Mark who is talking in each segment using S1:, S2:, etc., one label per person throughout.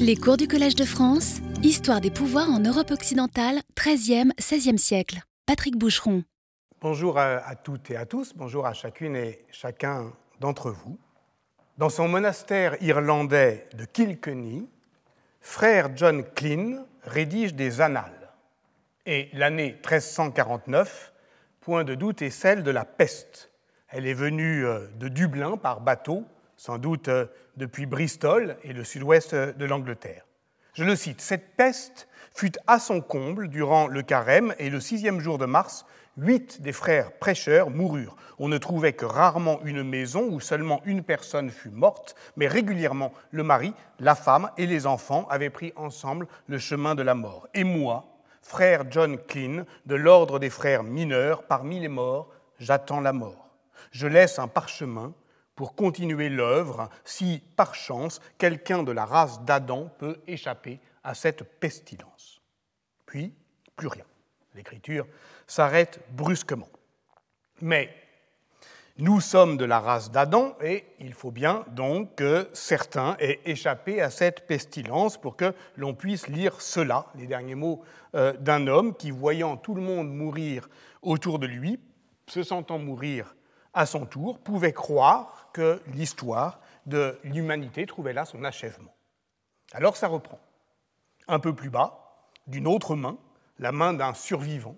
S1: Les cours du Collège de France, Histoire des pouvoirs en Europe occidentale, 13e, 16e siècle. Patrick Boucheron.
S2: Bonjour à, à toutes et à tous, bonjour à chacune et chacun d'entre vous. Dans son monastère irlandais de Kilkenny, frère John Klyn rédige des annales. Et l'année 1349, point de doute, est celle de la peste. Elle est venue euh, de Dublin par bateau, sans doute euh, depuis Bristol et le sud-ouest de l'Angleterre. Je le cite, Cette peste fut à son comble durant le carême et le sixième jour de mars, huit des frères prêcheurs moururent. On ne trouvait que rarement une maison où seulement une personne fut morte, mais régulièrement le mari, la femme et les enfants avaient pris ensemble le chemin de la mort. Et moi, frère John Klyn, de l'ordre des frères mineurs, parmi les morts, j'attends la mort. Je laisse un parchemin pour continuer l'œuvre si, par chance, quelqu'un de la race d'Adam peut échapper à cette pestilence. Puis, plus rien. L'écriture s'arrête brusquement. Mais nous sommes de la race d'Adam et il faut bien donc que certains aient échappé à cette pestilence pour que l'on puisse lire cela, les derniers mots euh, d'un homme qui, voyant tout le monde mourir autour de lui, se sentant mourir à son tour, pouvait croire que l'histoire de l'humanité trouvait là son achèvement. Alors ça reprend. Un peu plus bas, d'une autre main, la main d'un survivant,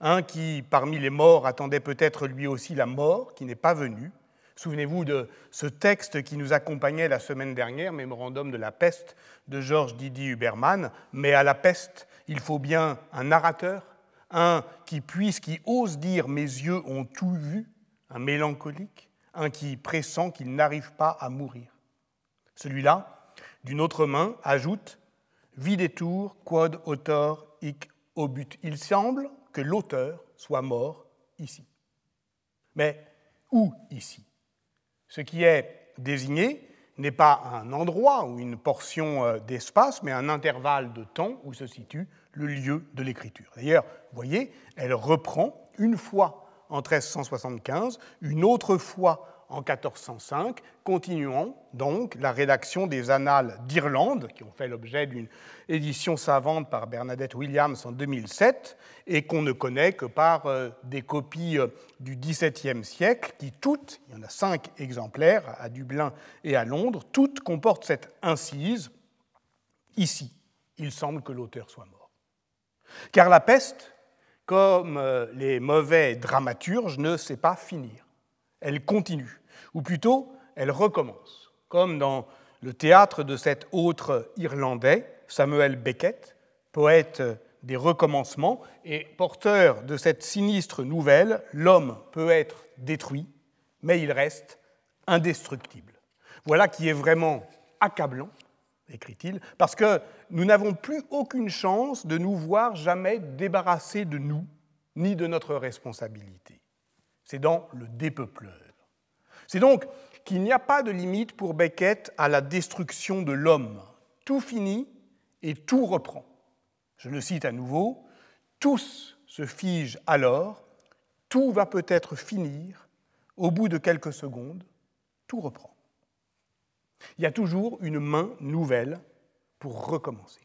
S2: un qui, parmi les morts, attendait peut-être lui aussi la mort, qui n'est pas venue. Souvenez-vous de ce texte qui nous accompagnait la semaine dernière, Mémorandum de la peste de Georges Didier Huberman. Mais à la peste, il faut bien un narrateur, un qui puisse, qui ose dire Mes yeux ont tout vu, un mélancolique, un qui pressent qu'il n'arrive pas à mourir. Celui-là, d'une autre main, ajoute Videtur quod autor hic obut. Il semble que l'auteur soit mort ici. Mais où ici? Ce qui est désigné n'est pas un endroit ou une portion euh, d'espace, mais un intervalle de temps où se situe le lieu de l'écriture. D'ailleurs, vous voyez, elle reprend une fois en 1375, une autre fois en 1405, continuant donc la rédaction des Annales d'Irlande, qui ont fait l'objet d'une édition savante par Bernadette Williams en 2007, et qu'on ne connaît que par euh, des copies euh, du XVIIe siècle, qui toutes, il y en a cinq exemplaires à Dublin et à Londres, toutes comportent cette incise Ici, il semble que l'auteur soit mort. Car la peste, comme euh, les mauvais dramaturges, ne sait pas finir. Elle continue, ou plutôt, elle recommence, comme dans le théâtre de cet autre Irlandais, Samuel Beckett, poète des recommencements et porteur de cette sinistre nouvelle, l'homme peut être détruit, mais il reste indestructible. Voilà qui est vraiment accablant écrit-il, parce que nous n'avons plus aucune chance de nous voir jamais débarrassés de nous, ni de notre responsabilité. C'est dans le dépeupleur. C'est donc qu'il n'y a pas de limite pour Beckett à la destruction de l'homme. Tout finit et tout reprend. Je le cite à nouveau, tous se figent alors, tout va peut-être finir, au bout de quelques secondes, tout reprend. Il y a toujours une main nouvelle pour recommencer.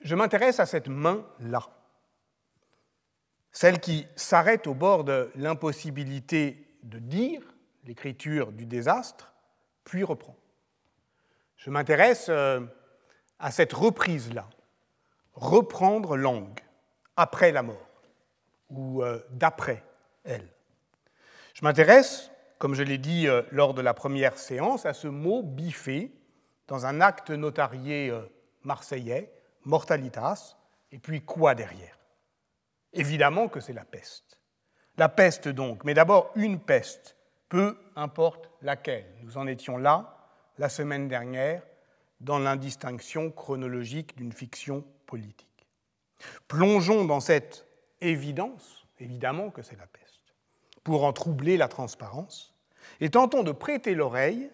S2: Je m'intéresse à cette main-là, celle qui s'arrête au bord de l'impossibilité de dire l'écriture du désastre, puis reprend. Je m'intéresse euh, à cette reprise-là, reprendre langue après la mort ou euh, d'après elle. Je m'intéresse comme je l'ai dit euh, lors de la première séance, à ce mot biffé dans un acte notarié euh, marseillais, mortalitas, et puis quoi derrière? Évidemment que c'est la peste. La peste donc, mais d'abord une peste, peu importe laquelle. Nous en étions là la semaine dernière dans l'indistinction chronologique d'une fiction politique. Plongeons dans cette évidence, évidemment que c'est la peste pour en troubler la transparence, et tentons de prêter l'oreille,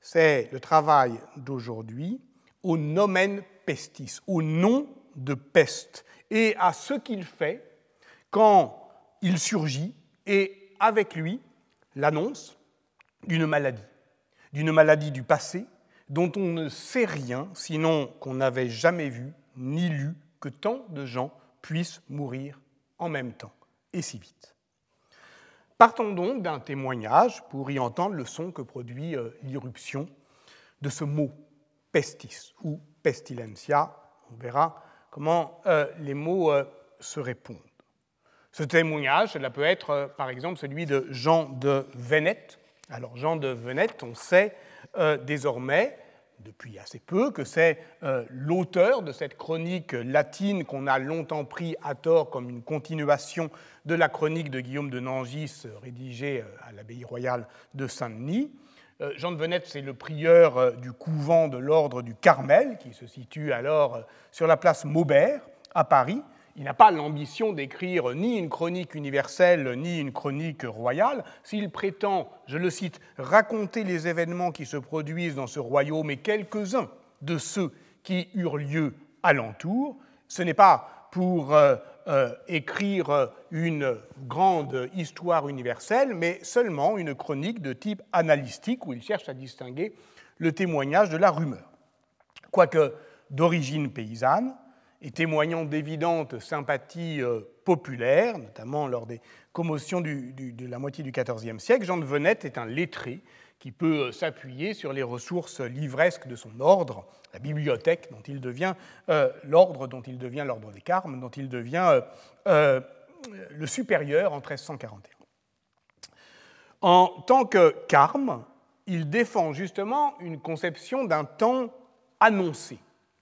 S2: c'est le travail d'aujourd'hui, au nomen pestis, au nom de peste, et à ce qu'il fait quand il surgit, et avec lui l'annonce d'une maladie, d'une maladie du passé, dont on ne sait rien, sinon qu'on n'avait jamais vu ni lu que tant de gens puissent mourir en même temps et si vite. Partons donc d'un témoignage pour y entendre le son que produit euh, l'irruption de ce mot pestis ou pestilentia. On verra comment euh, les mots euh, se répondent. Ce témoignage, cela peut être par exemple celui de Jean de Venette. Alors Jean de Venette, on sait désormais depuis assez peu que c'est euh, l'auteur de cette chronique latine qu'on a longtemps pris à tort comme une continuation de la chronique de Guillaume de Nangis rédigée euh, à l'abbaye royale de Saint-Denis. Euh, Jean de Venette, c'est le prieur du couvent de l'ordre du Carmel, qui se situe alors sur la place Maubert à Paris, il n'a pas l'ambition d'écrire ni une chronique universelle ni une chronique royale. S'il prétend, je le cite, raconter les événements qui se produisent dans ce royaume et quelques-uns de ceux qui eurent lieu alentour, ce n'est pas pour euh, euh, écrire une grande histoire universelle, mais seulement une chronique de type analytique où il cherche à distinguer le témoignage de la rumeur. Quoique d'origine paysanne, et témoignant d'évidentes sympathies euh, populaires, notamment lors des commotions de la moitié du XIVe siècle, Jean de Venette est un lettré qui peut euh, s'appuyer sur les ressources livresques de son ordre, la bibliothèque dont il devient euh, l'ordre, dont il devient l'ordre des Carmes, dont il devient le supérieur en 1341. En tant que Carme, il défend justement une conception d'un temps annoncé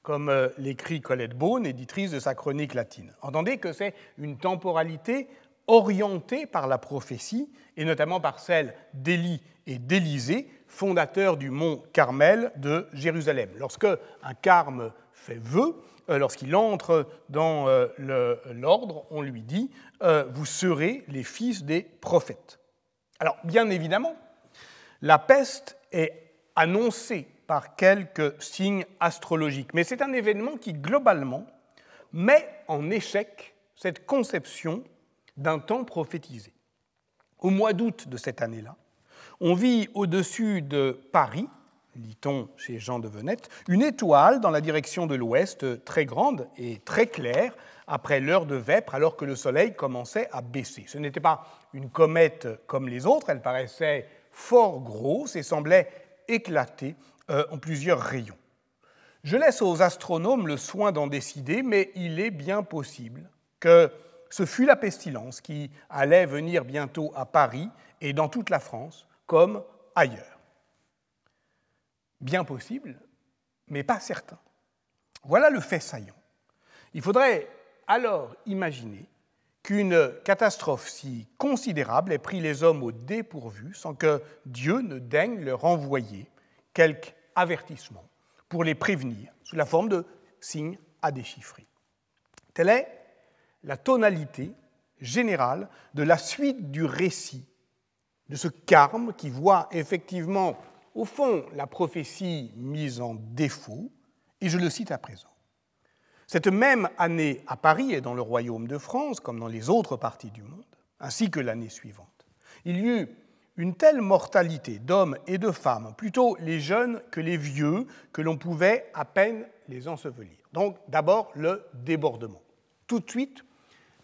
S2: comme euh, l'écrit Colette Beaune, éditrice de sa chronique latine. Entendez que c'est une temporalité orientée par la prophétie, et notamment par celle d'Élie et d'Élisée, fondateurs du mont Carmel de Jérusalem. Lorsque un carme fait vœu, euh, lorsqu'il entre dans euh, l'ordre, on lui dit Vous serez les fils des prophètes. Alors, bien évidemment, la peste est annoncée par quelques signes astrologiques. Mais c'est un événement qui, globalement, met en échec cette conception d'un temps prophétisé. Au mois d'août de cette année-là, on vit au-dessus de Paris, lit-on chez Jean de Venette, une étoile dans la direction de l'ouest, très grande et très claire, après l'heure de vêpres, alors que le soleil commençait à baisser. Ce n'était pas une comète comme les autres, elle paraissait fort grosse et semblait éclater euh, en plusieurs rayons. Je laisse aux astronomes le soin d'en décider, mais il est bien possible que ce fut la pestilence qui allait venir bientôt à Paris et dans toute la France, comme ailleurs. Bien possible, mais pas certain. Voilà le fait saillant. Il faudrait alors imaginer qu'une catastrophe si considérable ait pris les hommes au dépourvu sans que Dieu ne daigne leur envoyer quelque avertissement pour les prévenir sous la forme de signes à déchiffrer. Telle est la tonalité générale de la suite du récit de ce carme qui voit effectivement, au fond, la prophétie mise en défaut, et je le cite à présent. Cette même année à Paris et dans le royaume de France, comme dans les autres parties du monde, ainsi que l'année suivante, il y eut une telle mortalité d'hommes et de femmes, plutôt les jeunes que les vieux, que l'on pouvait à peine les ensevelir. Donc d'abord le débordement. Tout de suite,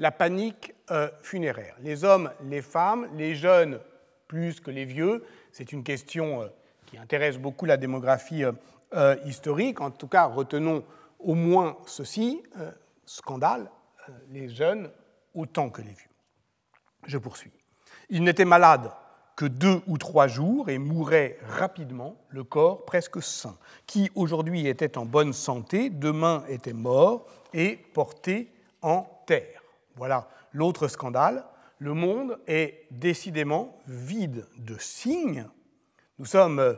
S2: la panique euh, funéraire. Les hommes, les femmes, les jeunes plus que les vieux, c'est une question euh, qui intéresse beaucoup la démographie euh, historique. En tout cas, retenons au moins ceci, scandale, les jeunes autant que les vieux. Je poursuis. Ils n'étaient malades que deux ou trois jours et mourait rapidement, le corps presque sain, qui aujourd'hui était en bonne santé, demain était mort et porté en terre. Voilà l'autre scandale. Le monde est décidément vide de signes. Nous sommes euh,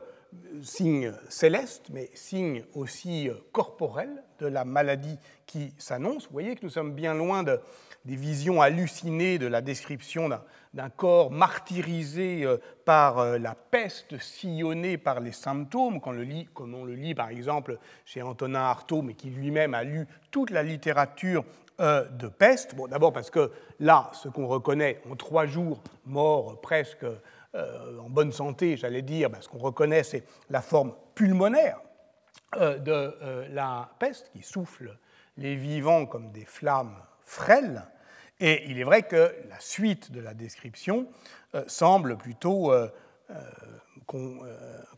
S2: signes célestes, mais signes aussi euh, corporels de la maladie qui s'annonce. Vous voyez que nous sommes bien loin de, des visions hallucinées de la description d'un corps martyrisé euh, par euh, la peste, sillonné par les symptômes, comme on le lit par exemple chez Antonin Artaud, mais qui lui-même a lu toute la littérature euh, de peste. Bon, D'abord parce que là, ce qu'on reconnaît en trois jours, mort presque en bonne santé, j'allais dire, ben, ce qu'on reconnaît, c'est la forme pulmonaire de la peste, qui souffle les vivants comme des flammes frêles. Et il est vrai que la suite de la description euh, semble plutôt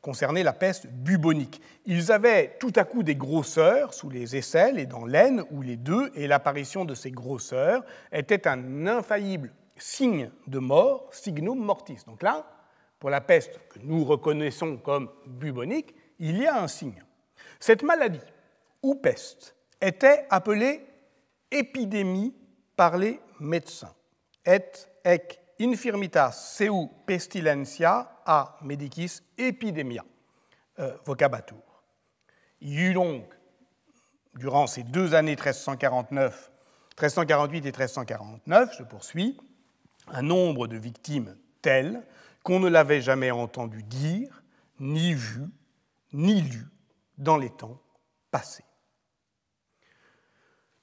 S2: concerner la peste bubonique. Ils avaient tout à coup des grosseurs sous les aisselles et dans l'aine, ou les deux, et l'apparition de ces grosseurs était un infaillible signe de mort, signum mortis. Donc là, pour la peste que nous reconnaissons comme bubonique, il y a un signe. Cette maladie, ou peste, était appelée épidémie par les médecins. Et ec infirmitas seu pestilentia a medicis epidemia, euh, vocabatur. Il y eut donc, durant ces deux années 1349, 1348 et 1349, je poursuis, un nombre de victimes tel qu'on ne l'avait jamais entendu dire, ni vu, ni lu dans les temps passés.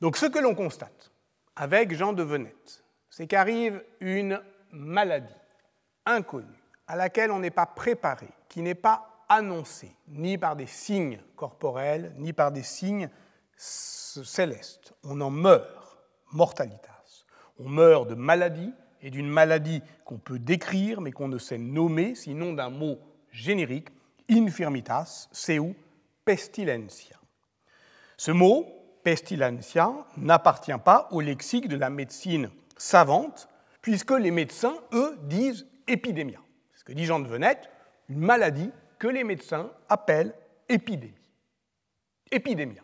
S2: Donc ce que l'on constate avec Jean de Venette, c'est qu'arrive une maladie inconnue, à laquelle on n'est pas préparé, qui n'est pas annoncée, ni par des signes corporels, ni par des signes célestes. On en meurt, mortalitas. On meurt de maladie, et d'une maladie qu'on peut décrire, mais qu'on ne sait nommer, sinon d'un mot générique, infirmitas, seu pestilentia. Ce mot, pestilentia, n'appartient pas au lexique de la médecine savante, puisque les médecins, eux, disent épidémia. C'est ce que dit Jean de Venette, une maladie que les médecins appellent épidémie. Épidémia.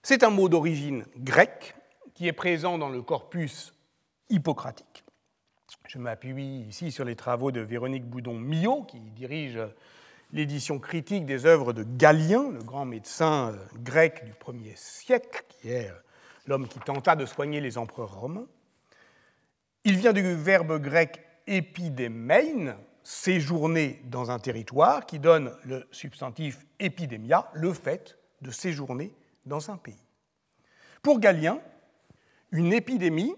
S2: C'est un mot d'origine grecque qui est présent dans le corpus hippocratique. Je m'appuie ici sur les travaux de Véronique Boudon-Millot, qui dirige l'édition critique des œuvres de Galien, le grand médecin euh, grec du 1er siècle, qui est euh, l'homme qui tenta de soigner les empereurs romains. Il vient du verbe grec épidémein, séjourner dans un territoire, qui donne le substantif épidémia, le fait de séjourner dans un pays. Pour Galien, une épidémie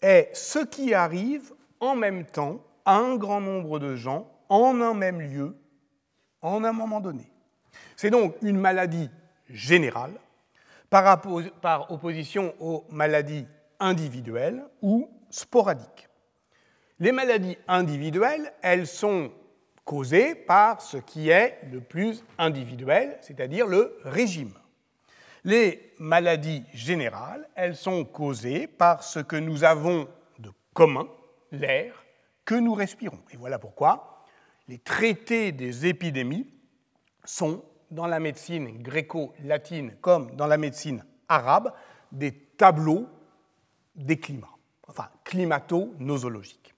S2: est ce qui arrive en même temps à un grand nombre de gens en un même lieu en un moment donné. C'est donc une maladie générale par, opposition aux maladies individuelles ou sporadiques. Les maladies individuelles, elles sont causées par ce qui est le plus individuel, c'est-à-dire le régime. Les maladies générales, elles sont causées par ce que nous avons de commun, l'air, que nous respirons. Et voilà pourquoi les traités des épidémies sont, dans la médecine gréco-latine comme dans la médecine arabe, des tableaux des climats, enfin climato-nosologiques.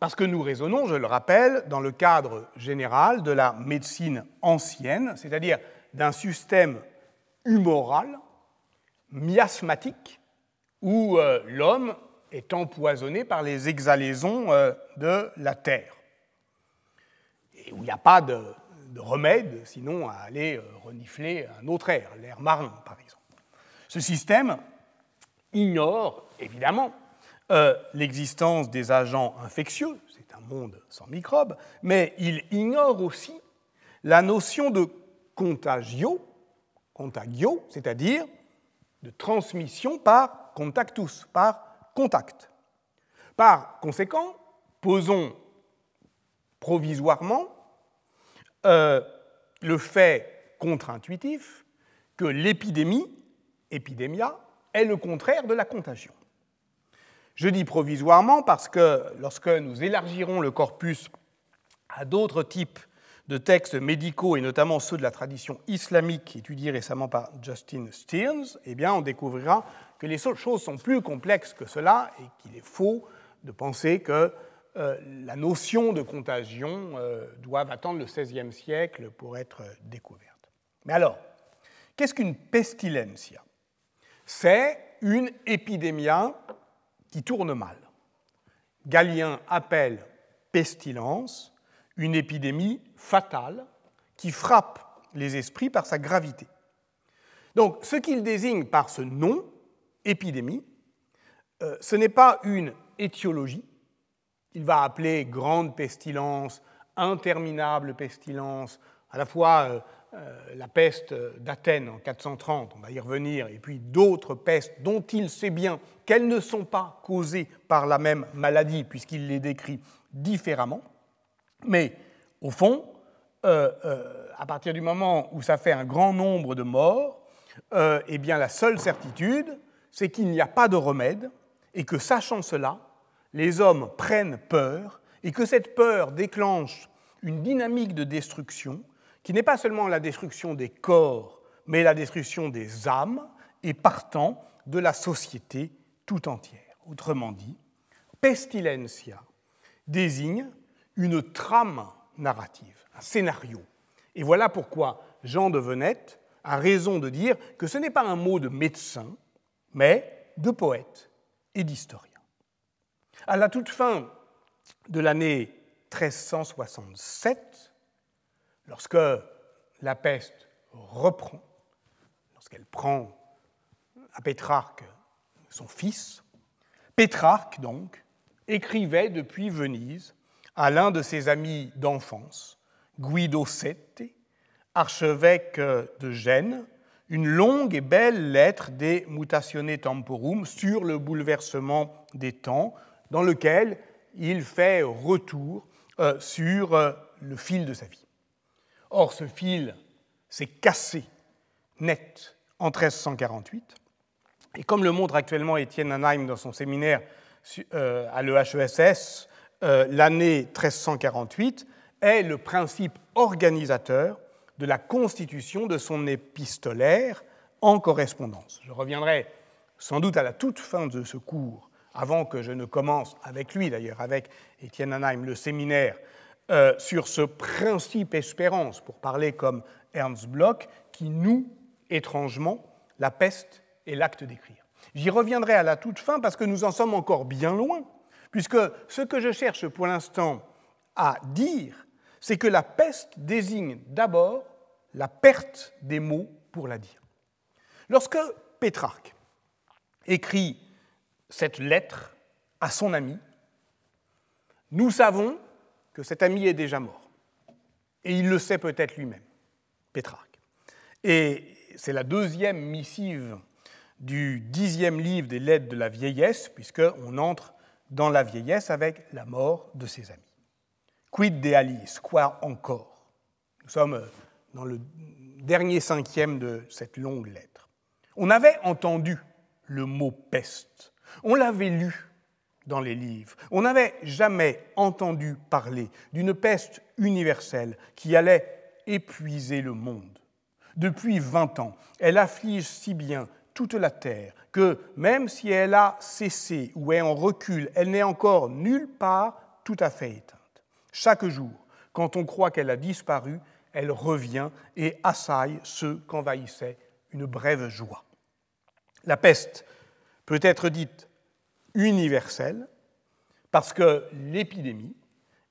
S2: Parce que nous raisonnons, je le rappelle, dans le cadre général de la médecine ancienne, c'est-à-dire d'un système humoral, miasmatique, où euh, l'homme est empoisonné par les exhalaisons euh, de la terre et où il n'y a pas de, remède sinon à aller euh, renifler un autre air, l'air marin par exemple. Ce système ignore évidemment euh, l'existence des agents infectieux, c'est un monde sans microbes, mais il ignore aussi la notion de contagio, contagio, c'est-à-dire de transmission par contactus, par contact. Par conséquent, posons provisoirement euh, le fait contre-intuitif que l'épidémie, épidémia, est le contraire de la contagion. Je dis provisoirement parce que lorsque nous élargirons le corpus à d'autres types de textes médicaux, et notamment ceux de la tradition islamique étudiés récemment par Justin Stearns, eh on découvrira que les choses sont plus complexes que cela et qu'il est faux de penser que euh, la notion de contagion euh, doit attendre le XVIe siècle pour être découverte. Mais alors, qu'est-ce qu'une pestilencia? C'est une épidémie qui tourne mal. Galien appelle pestilence une épidémie fatale qui frappe les esprits par sa gravité. Donc, ce qu'il désigne par ce nom, épidémie, euh, ce n'est pas une étiologie, il va appeler grande pestilence, interminable pestilence, à la fois euh, la peste d'Athènes en 430, on va y revenir, et puis d'autres pestes dont il sait bien qu'elles ne sont pas causées par la même maladie, puisqu'il les décrit différemment. Mais au fond, euh, euh, à partir du moment où ça fait un grand nombre de morts, euh, eh bien la seule certitude, c'est qu'il n'y a pas de remède et que, sachant cela, les hommes prennent peur et que cette peur déclenche une dynamique de destruction qui n'est pas seulement la destruction des corps, mais la destruction des âmes et partant de la société tout entière. Autrement dit, pestilentia désigne une trame narrative, un scénario. Et voilà pourquoi Jean de Venette a raison de dire que ce n'est pas un mot de médecin, mais de poète et d'historien. À la toute fin de l'année 1367, lorsque la peste reprend, lorsqu'elle prend à Pétrarque son fils, Pétrarque, donc, écrivait depuis Venise à l'un de ses amis d'enfance, Guido Sette, archevêque de Gênes, une longue et belle lettre des Mutatione Temporum sur le bouleversement des temps, dans lequel il fait retour euh, sur euh, le fil de sa vie. Or, ce fil s'est cassé net en 1348, et comme le montre actuellement Étienne Anheim dans son séminaire euh, à l'EHESS, l'année 1348 est le principe organisateur de la constitution de son épistolaire en correspondance. Je reviendrai sans doute à la toute fin de ce cours, avant que je ne commence avec lui d'ailleurs, avec Étienne Anheim, le séminaire, euh, sur ce principe espérance, pour parler comme Ernst Bloch, qui noue étrangement la peste et l'acte d'écrire. J'y reviendrai à la toute fin parce que nous en sommes encore bien loin puisque ce que je cherche pour l'instant à dire, c'est que la peste désigne d'abord la perte des mots pour la dire. Lorsque Pétrarque écrit cette lettre à son ami, nous savons que cet ami est déjà mort. Et il le sait peut-être lui-même, Pétrarque. Et c'est la deuxième missive du dixième livre des lettres de la vieillesse, puisqu'on entre dans la vieillesse avec la mort de ses amis. Quid de Alice? Quoi encore? Nous sommes dans le dernier cinquième de cette longue lettre. On avait entendu le mot peste, on l'avait lu dans les livres, on n'avait jamais entendu parler d'une peste universelle qui allait épuiser le monde. Depuis vingt ans, elle afflige si bien toute la terre, que même si elle a cessé ou est en recul, elle n'est encore nulle part tout à fait éteinte. Chaque jour, quand on croit qu'elle a disparu, elle revient et assaille ceux qu'envahissait une brève joie. La peste peut être dite universelle parce que l'épidémie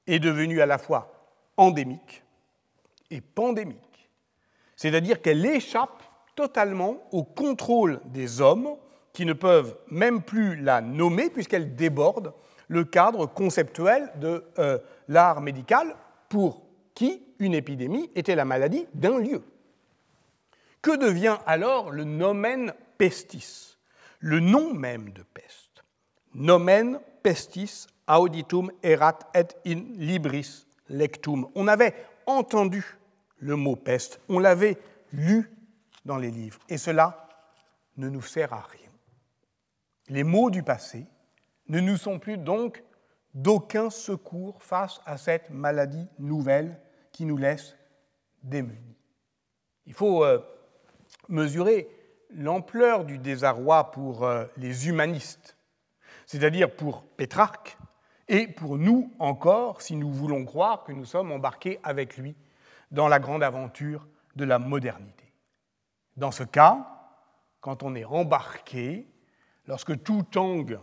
S2: est devenue à la fois endémique et pandémique, c'est-à-dire qu'elle échappe totalement au contrôle des hommes qui ne peuvent même plus la nommer puisqu'elle déborde le cadre conceptuel de euh, l'art médical pour qui une épidémie était la maladie d'un lieu. Que devient alors le nomen pestis, le nom même de peste Nomen pestis auditum erat et in libris lectum. On avait entendu le mot peste, on l'avait lu dans les livres. Et cela ne nous sert à rien. Les mots du passé ne nous sont plus donc d'aucun secours face à cette maladie nouvelle qui nous laisse démunis. Il faut euh, mesurer l'ampleur du désarroi pour euh, les humanistes, c'est-à-dire pour Pétrarque, et pour nous encore, si nous voulons croire que nous sommes embarqués avec lui dans la grande aventure de la modernité. Dans ce cas, quand on est embarqué, lorsque tout tangue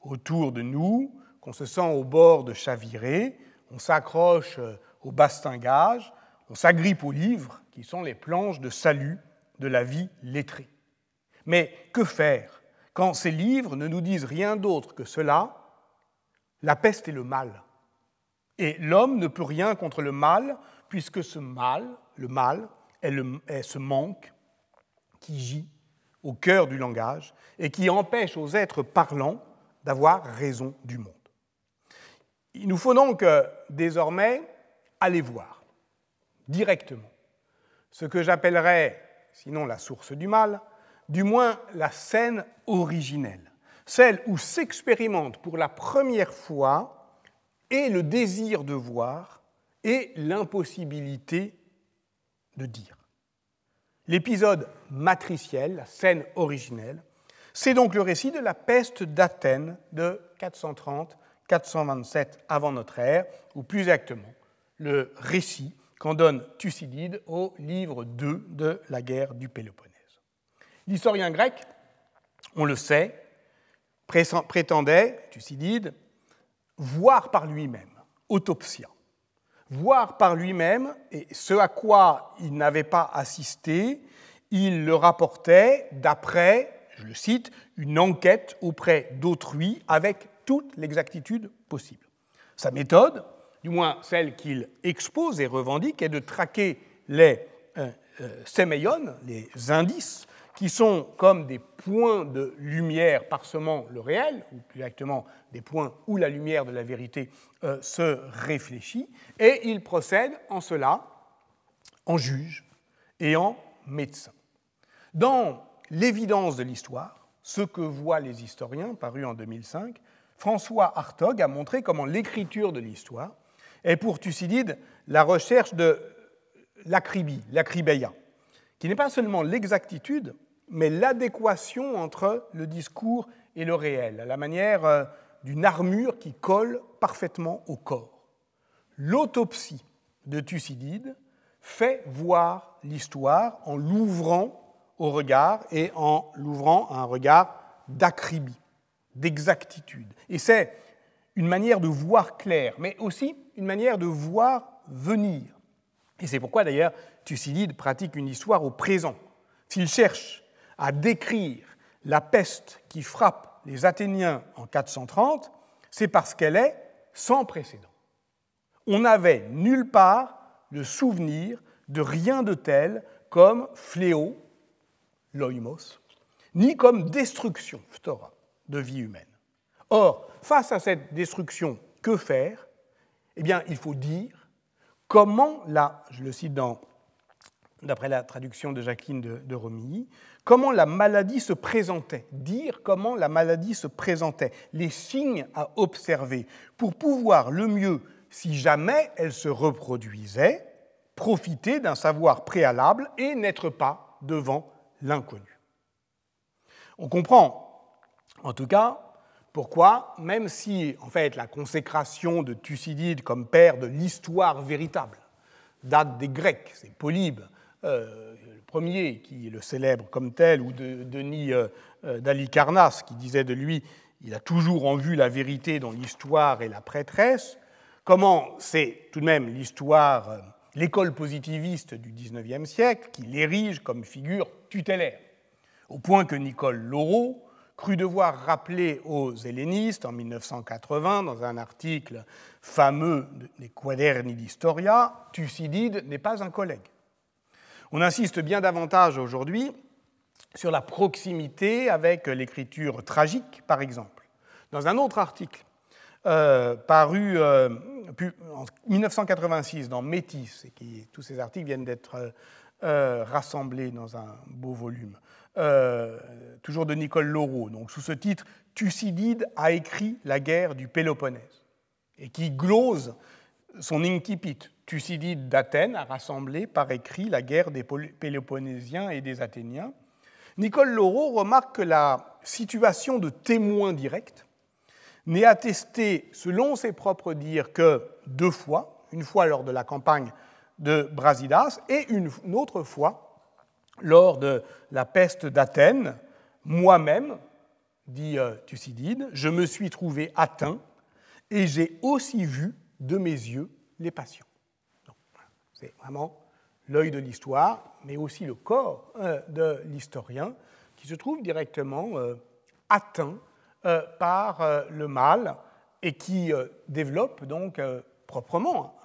S2: autour de nous, qu'on se sent au bord de chavirer, on s'accroche au bastingage, on s'agrippe aux livres qui sont les planches de salut de la vie lettrée. Mais que faire quand ces livres ne nous disent rien d'autre que cela? La peste est le mal. Et l'homme ne peut rien contre le mal, puisque ce mal, le mal, est ce manque qui gît au cœur du langage et qui empêche aux êtres parlants d'avoir raison du monde. Il nous faut donc euh, désormais aller voir directement ce que j'appellerais, sinon la source du mal, du moins la scène originelle, celle où s'expérimente pour la première fois et le désir de voir et l'impossibilité de dire. L'épisode matriciel, la scène originelle, c'est donc le récit de la peste d'Athènes de 430-427 avant notre ère, ou plus exactement, le récit qu'en donne Thucydide au livre 2 de la guerre du Péloponnèse. L'historien grec, on le sait, prétendait, Thucydide, voir par lui-même, autopsia, voir par lui-même, et ce à quoi il n'avait pas assisté, il le rapportait d'après, je le cite, une enquête auprès d'autrui avec toute l'exactitude possible. Sa méthode, du moins celle qu'il expose et revendique, est de traquer les euh, euh les indices, qui sont comme des points de lumière parsemant le réel, ou plus exactement des points où la lumière de la vérité euh, se réfléchit, et il procède en cela en juge et en médecin. Dans L'évidence de l'histoire, ce que voient les historiens, paru en 2005, François Hartog a montré comment l'écriture de l'histoire est pour Thucydide la recherche de l'acribie, l'acribeia, qui n'est pas seulement l'exactitude, mais l'adéquation entre le discours et le réel, à la manière euh, d'une armure qui colle parfaitement au corps. L'autopsie de Thucydide fait voir l'histoire en l'ouvrant au regard et en l'ouvrant à un regard d'acribie, d'exactitude. Et c'est une manière de voir clair, mais aussi une manière de voir venir. Et c'est pourquoi d'ailleurs Thucydide pratique une histoire au présent. S'il cherche à décrire la peste qui frappe les Athéniens en 430, c'est parce qu'elle est sans précédent. On n'avait nulle part le souvenir de rien de tel comme fléau, loimos, ni comme destruction, phtora, de vie humaine. Or, face à cette destruction, que faire? Eh bien, il faut dire comment la, je le cite d'après la traduction de Jacqueline de Romilly, comment la maladie se présentait, dire comment la maladie se présentait, les signes à observer, pour pouvoir le mieux, si jamais elle se reproduisait, profiter d'un savoir préalable et n'être pas devant l'inconnu. On comprend, en tout cas, pourquoi, même si en fait la consécration de Thucydide comme père de l'histoire véritable date des Grecs, c'est Polybe, euh, premier qui le célèbre comme tel, ou de Denis euh, euh, d'Alicarnasse qui disait de lui il a toujours en vue la vérité dont l'histoire est la prêtresse, comment c'est tout de même l'histoire, euh, l'école positiviste du XIXe siècle qui l'érige comme figure tutélaire, au point que Nicole Laureau crut devoir rappeler aux hellénistes en 1980, dans un article fameux des Quaderni d'Historia, Thucydide n'est pas un collègue. On insiste bien davantage aujourd'hui sur la proximité avec l'écriture tragique, par exemple. Dans un autre article euh, paru euh, en 1986 dans Métis, et qui, tous ces articles viennent d'être euh, rassemblés dans un beau volume, toujours de Nicole Laureau, donc sous ce titre Thucydide a écrit la guerre du Péloponnèse, et qui glose son incipit, Thucydide d'Athènes a rassemblé par écrit la guerre des Péloponnésiens et des Athéniens. Nicole Laureau remarque que la situation de témoin direct n'est attestée, selon ses propres dires, que deux fois, une fois lors de la campagne de Brasidas et une autre fois lors de la peste d'Athènes. Moi-même, dit euh, Thucydide, je me suis trouvé atteint et j'ai aussi vu de mes yeux les patients. C'est vraiment l'œil de l'histoire, mais aussi le corps euh, de l'historien qui se trouve directement euh, atteint euh, par le mal et qui développe donc proprement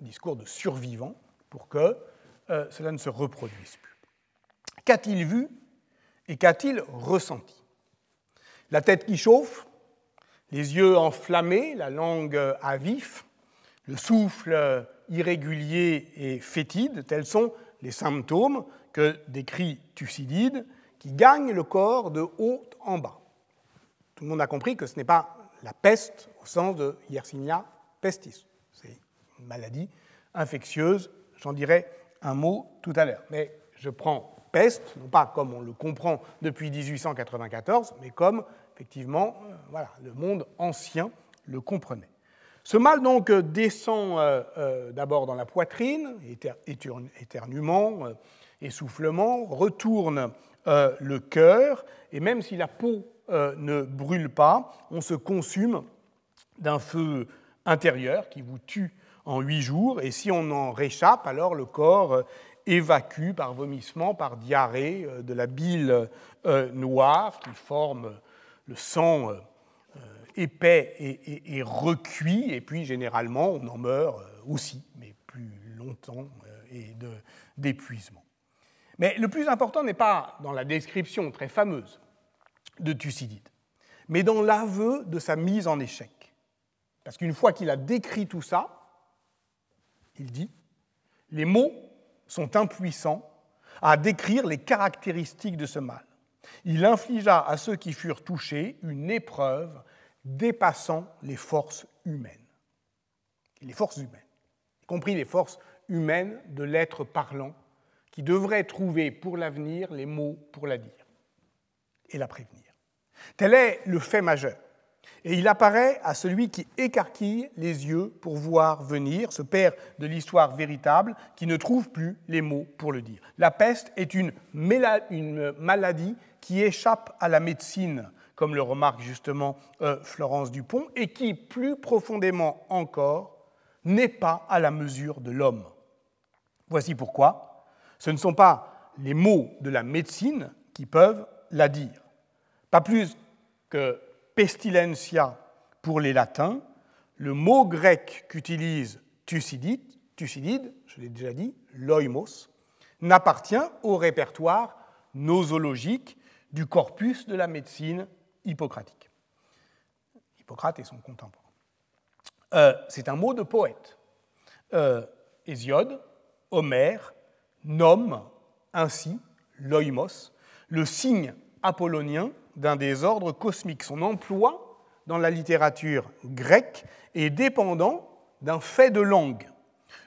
S2: un discours de survivant pour que cela ne se reproduise plus. Qu'a-t-il vu et qu'a-t-il ressenti? La tête qui chauffe, les yeux enflammés, la langue à vif, le souffle irrégulier et fétide, tels sont les symptômes que décrit Thucydide, qui gagnent le corps de haut en bas. Tout le monde a compris que ce n'est pas la peste au sens de Yersinia pestis. C'est une maladie infectieuse, j'en dirai un mot tout à l'heure. Mais je prends peste, non pas comme on le comprend depuis 1894, mais comme effectivement euh, le monde ancien le comprenait. Ce mal donc descend euh, euh, d'abord dans la poitrine, éternuement, essoufflement, retourne le cœur, et même si la peau ne brûle pas, on se consume d'un feu intérieur qui vous tue en huit jours, et si on en réchappe, alors le corps évacue par vomissement, par diarrhée, de la bile noire qui forme le sang épais et, recuit, et puis généralement on en meurt euh, aussi, mais plus longtemps euh, et d'épuisement. Mais le plus important n'est pas dans la description très fameuse de Thucydide, mais dans l'aveu de sa mise en échec. Parce qu'une fois qu'il a décrit tout ça, il dit, les mots sont impuissants à décrire les caractéristiques de ce mal. Il infligea à ceux qui furent touchés une épreuve dépassant les forces humaines. Les forces humaines, y compris les forces humaines de l'être parlant, qui devrait trouver pour l'avenir les mots pour la dire et la prévenir. Tel est le fait majeur. Et il apparaît à celui qui écarquille les yeux pour voir venir, ce père de l'histoire véritable, qui ne trouve plus les mots pour le dire. La peste est une maladie qui échappe à la médecine comme le remarque justement euh, Florence Dupont, et qui, plus profondément encore, n'est pas à la mesure de l'homme. Voici pourquoi ce ne sont pas les mots de la médecine qui peuvent la dire. Pas plus que pestilentia pour les latins, le mot grec qu'utilise Thucydide, Thucydide, je l'ai déjà dit, loimos, n'appartient au répertoire nosologique du corpus de la médecine hippocratique. Hippocrate et son contemporain. Euh, c'est un mot de poète. Euh, Hésiode, Homère, nomme ainsi l'oïmos, le signe apollonien d'un des ordres cosmiques. Son emploi dans la littérature grecque est dépendant d'un fait de langue.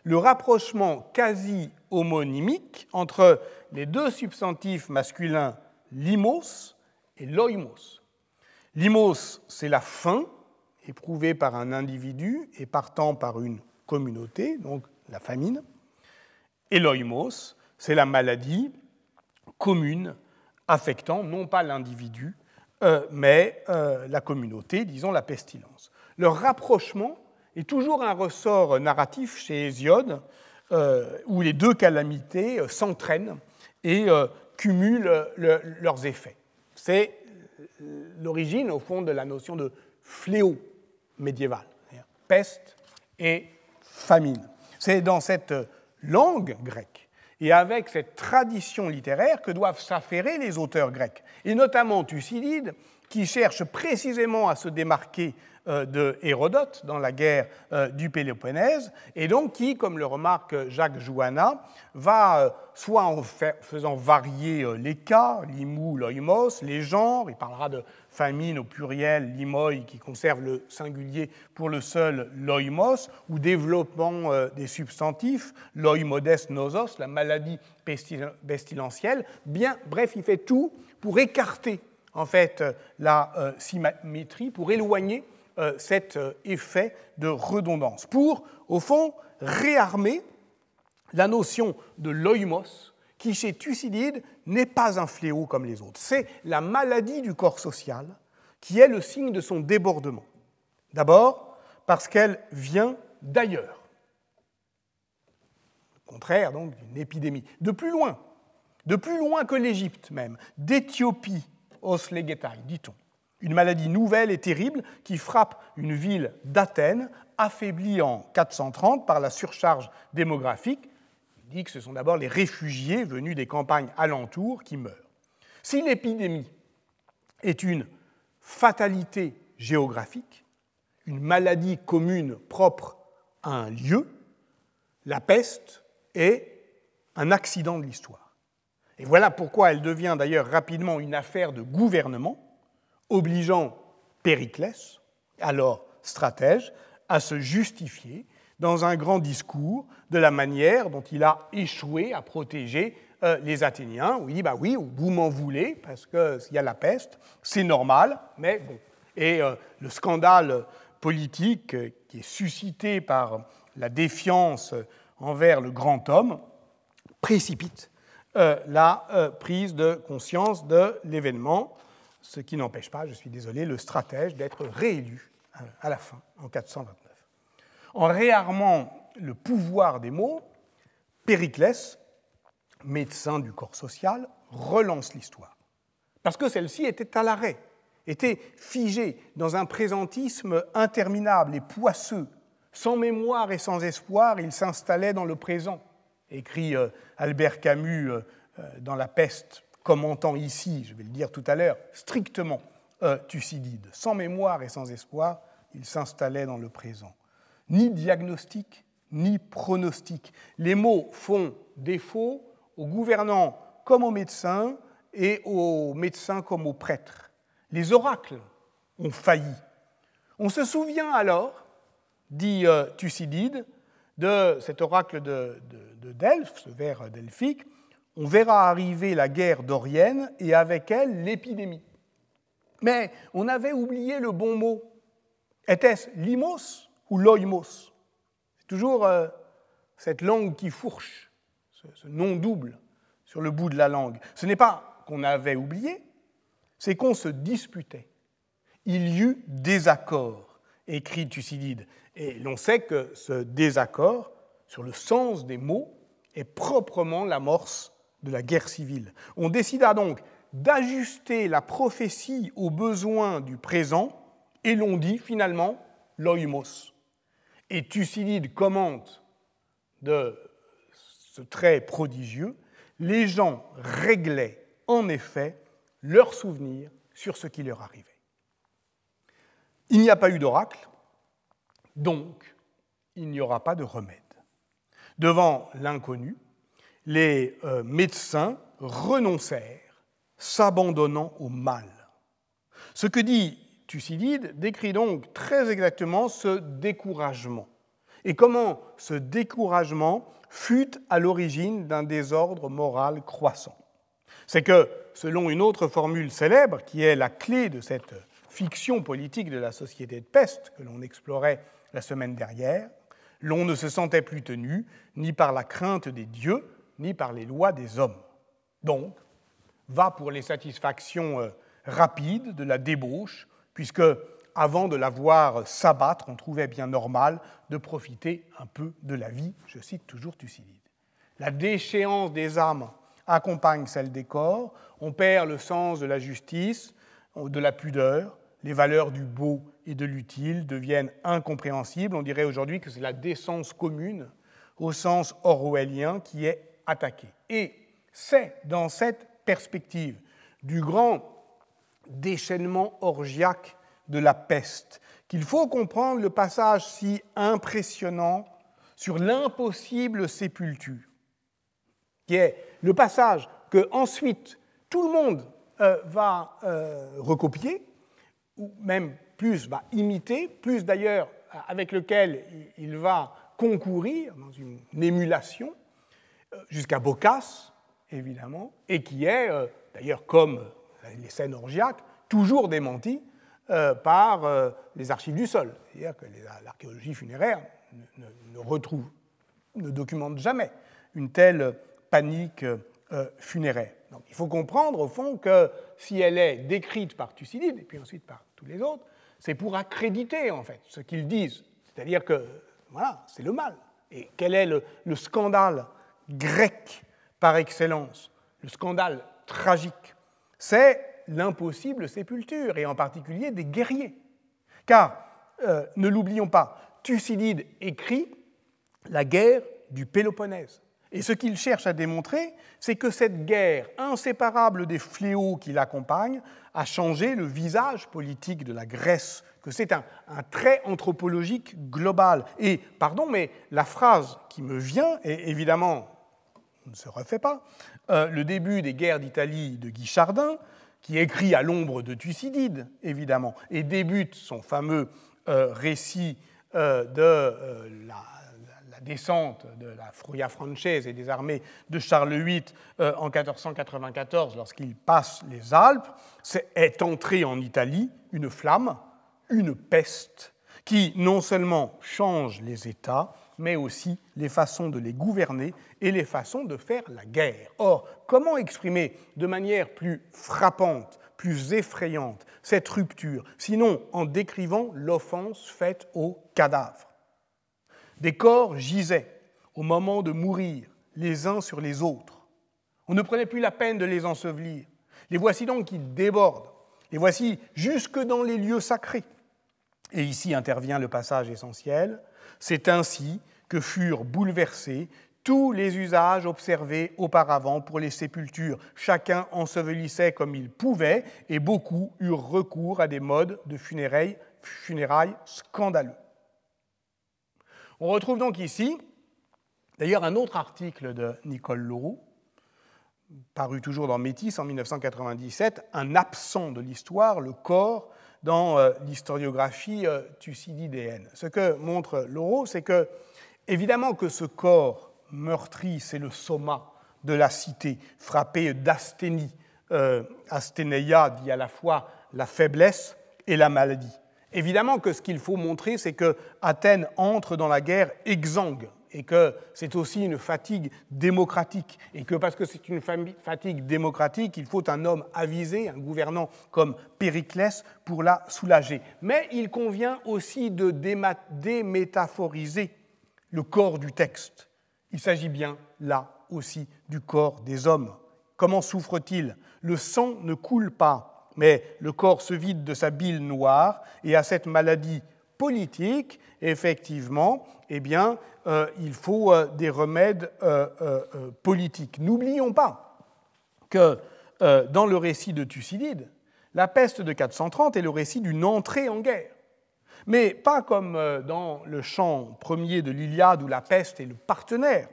S2: Le rapprochement quasi homonymique entre les deux substantifs masculins limos et loimos. Limos, c'est la faim éprouvée par un individu et partant par une communauté, donc la famine. Et l'oimos, c'est la maladie commune affectant non pas l'individu, euh, mais euh, la communauté, disons la pestilence. Leur rapprochement est toujours un ressort narratif chez Hésiode, euh, où les deux calamités s'entraînent et cumulent leurs effets. C'est l'origine, au fond, de la notion de fléau médiéval, peste et famine. C'est dans cette langue grecque et avec cette tradition littéraire que doivent s'affairer les auteurs grecs, et notamment Thucydide, qui cherche précisément à se démarquer euh, de Hérodote dans la guerre euh, du Péloponnèse, et donc qui, comme le remarque Jacques Joanna, va, euh, soit en faisant varier les cas, l'imou, l'oimos, les genres, il parlera de famine au pluriel, l'imoi, qui conserve le singulier pour le seul loimos, ou développement des substantifs, loimodes nosos, la maladie pestilentielle. Bien, bref, il fait tout pour écarter en fait la symétrie, pour éloigner euh, cet euh, effet de redondance, pour, au fond, réarmer la notion de loimos, qui chez Thucydide n'est pas un fléau comme les autres. C'est la maladie du corps social qui est le signe de son débordement. D'abord, parce qu'elle vient d'ailleurs. Au contraire, donc, d'une épidémie. De plus loin, de plus loin que l'Égypte même, d'Éthiopie, os legetai, dit-on une maladie nouvelle et terrible qui frappe une ville d'Athènes, affaiblie en 430 par la surcharge démographique, dit que ce sont d'abord les réfugiés venus des campagnes alentours qui meurent. Si l'épidémie est une fatalité géographique, une maladie commune propre à un lieu, la peste est un accident de l'histoire. Et voilà pourquoi elle devient d'ailleurs rapidement une affaire de gouvernement, obligeant Périclès, alors stratège, à se justifier dans un grand discours de la manière dont il a échoué à protéger euh, les Athéniens, où il dit bah oui, vous m'en voulez parce qu'il y a la peste, c'est normal, mais bon. Et euh, le scandale politique euh, qui est suscité par la défiance envers le grand homme précipite la prise de conscience de l'événement, ce qui n'empêche pas, je suis désolé, le stratège d'être réélu à la fin, en 429. En réarmant le pouvoir des mots, Périclès, médecin du corps social, relance l'histoire. Parce que celle-ci était à l'arrêt, était figée dans un présentisme interminable et poisseux. Sans mémoire et sans espoir, il s'installait dans le présent, écrit euh, Albert Camus euh, euh, dans La peste, commentant ici, je vais le dire tout à l'heure, strictement Thucydide. Sans mémoire et sans espoir, il s'installait dans le présent ni diagnostic, ni pronostic. Les mots font défaut aux gouvernants comme aux médecins et aux médecins comme aux prêtres. Les oracles ont failli. On se souvient alors, dit euh, Thucydide, de cet oracle de, de Delphes, ce vers delphique, on verra arriver la guerre dorienne et avec elle l'épidémie. Mais on avait oublié le bon mot. Était-ce limos ou loimos? C'est toujours euh, cette langue qui fourche, ce, nom double sur le bout de la langue. Ce n'est pas qu'on avait oublié, c'est qu'on se disputait. Il y eut désaccord, écrit Thucydide. Et l'on sait que ce désaccord sur le sens des mots est proprement l'amorce de la guerre civile. On décida donc d'ajuster la prophétie aux besoins du présent et l'on dit finalement loimos. Et Thucydide commente de ce trait prodigieux, les gens réglaient en effet leurs souvenirs sur ce qui leur arrivait. Il n'y a pas eu d'oracle, donc il n'y aura pas de remède. Devant l'inconnu, les euh, médecins renoncèrent, s'abandonnant au mal. Ce que dit Thucydide décrit donc très exactement ce découragement et comment ce découragement fut à l'origine d'un désordre moral croissant. C'est que, selon une autre formule célèbre, qui est la clé de cette fiction politique de la société de peste que l'on explorait la semaine dernière, l'on ne se sentait plus tenu ni par la crainte des dieux, ni par les lois des hommes. Donc, va pour les satisfactions euh, rapides de la débauche, puisque avant de la voir s'abattre, on trouvait bien normal de profiter un peu de la vie. Je cite toujours Thucydide. La déchéance des âmes accompagne celle des corps, on perd le sens de la justice, de la pudeur, les valeurs du beau et de l'utile deviennent incompréhensibles. On dirait aujourd'hui que c'est la décence commune, au sens orwellien, qui est Et c'est dans cette perspective du grand déchaînement orgiaque de la peste qu'il faut comprendre le passage si impressionnant sur l'impossible sépulture, qui est le passage que ensuite tout le monde euh, va euh, recopier, ou même plus va imiter, plus d'ailleurs avec lequel il va concourir dans une émulation, jusqu'à Boccace, évidemment, et qui est, d'ailleurs comme les scènes orgiaques, toujours démenties euh, par euh, les archives du sol. C'est-à-dire que l'archéologie funéraire ne, retrouve, ne documente jamais une telle panique euh, funéraire. Donc il faut comprendre au fond que si elle est décrite par Thucydide et puis ensuite par tous les autres, c'est pour accréditer en fait ce qu'ils disent. C'est-à-dire que voilà, c'est le mal. Et quel est le scandale grec par excellence, le scandale tragique C'est l'impossible sépulture, et en particulier des guerriers. Car, euh, ne l'oublions pas, Thucydide écrit la guerre du Péloponnèse. Et ce qu'il cherche à démontrer, c'est que cette guerre, inséparable des fléaux qui l'accompagnent, a changé le visage politique de la Grèce, que c'est un, trait anthropologique global. Et, pardon, mais la phrase qui me vient, et évidemment, ne se refait pas, euh, le début des guerres d'Italie de Guy Chardin, qui écrit à l'ombre de Thucydide, évidemment, et débute son fameux euh, récit euh, de la descente de la Fruia Francaise et des armées de Charles VIII en 1494, lorsqu'il passe les Alpes, est entrée en Italie une flamme, une peste, qui non seulement change les États, mais aussi les façons de les gouverner et les façons de faire la guerre. Or, comment exprimer de manière plus frappante, plus effrayante cette rupture, sinon en décrivant l'offense faite aux cadavres? Des corps gisaient au moment de mourir les uns sur les autres. On ne prenait plus la peine de les ensevelir. Les voici donc qui débordent. Les voici jusque dans les lieux sacrés. Et ici intervient le passage essentiel. C'est ainsi que furent bouleversés tous les usages observés auparavant pour les sépultures. Chacun ensevelissait comme il pouvait et beaucoup eurent recours à des modes de funérailles, funérailles scandaleux. On retrouve donc ici, d'ailleurs, un autre article de Nicole Leroux, paru toujours dans Métis en 1997, un absent de l'histoire, le corps, dans euh, l'historiographie euh, thucydidéenne. Ce que montre Leroux, c'est que, évidemment, que ce corps meurtri, c'est le soma de la cité, frappé d'asthénie. Euh, asthénéia dit à la fois la faiblesse et la maladie. Évidemment que ce qu'il faut montrer, c'est que Athènes entre dans la guerre exsangue et que c'est aussi une fatigue démocratique, et que parce que c'est une fatigue démocratique, il faut un homme avisé, un gouvernant comme Périclès, pour la soulager. Mais il convient aussi de démétaphoriser le corps du texte. Il s'agit bien là aussi du corps des hommes. Comment souffre-t-il? Le sang ne coule pas, mais le corps se vide de sa bile noire et à cette maladie politique, effectivement, eh bien, euh, il faut euh, des remèdes euh, politiques. N'oublions pas que dans le récit de Thucydide, la peste de 430 est le récit d'une entrée en guerre. Mais pas comme dans le chant premier de l'Iliade où la peste est le partenaire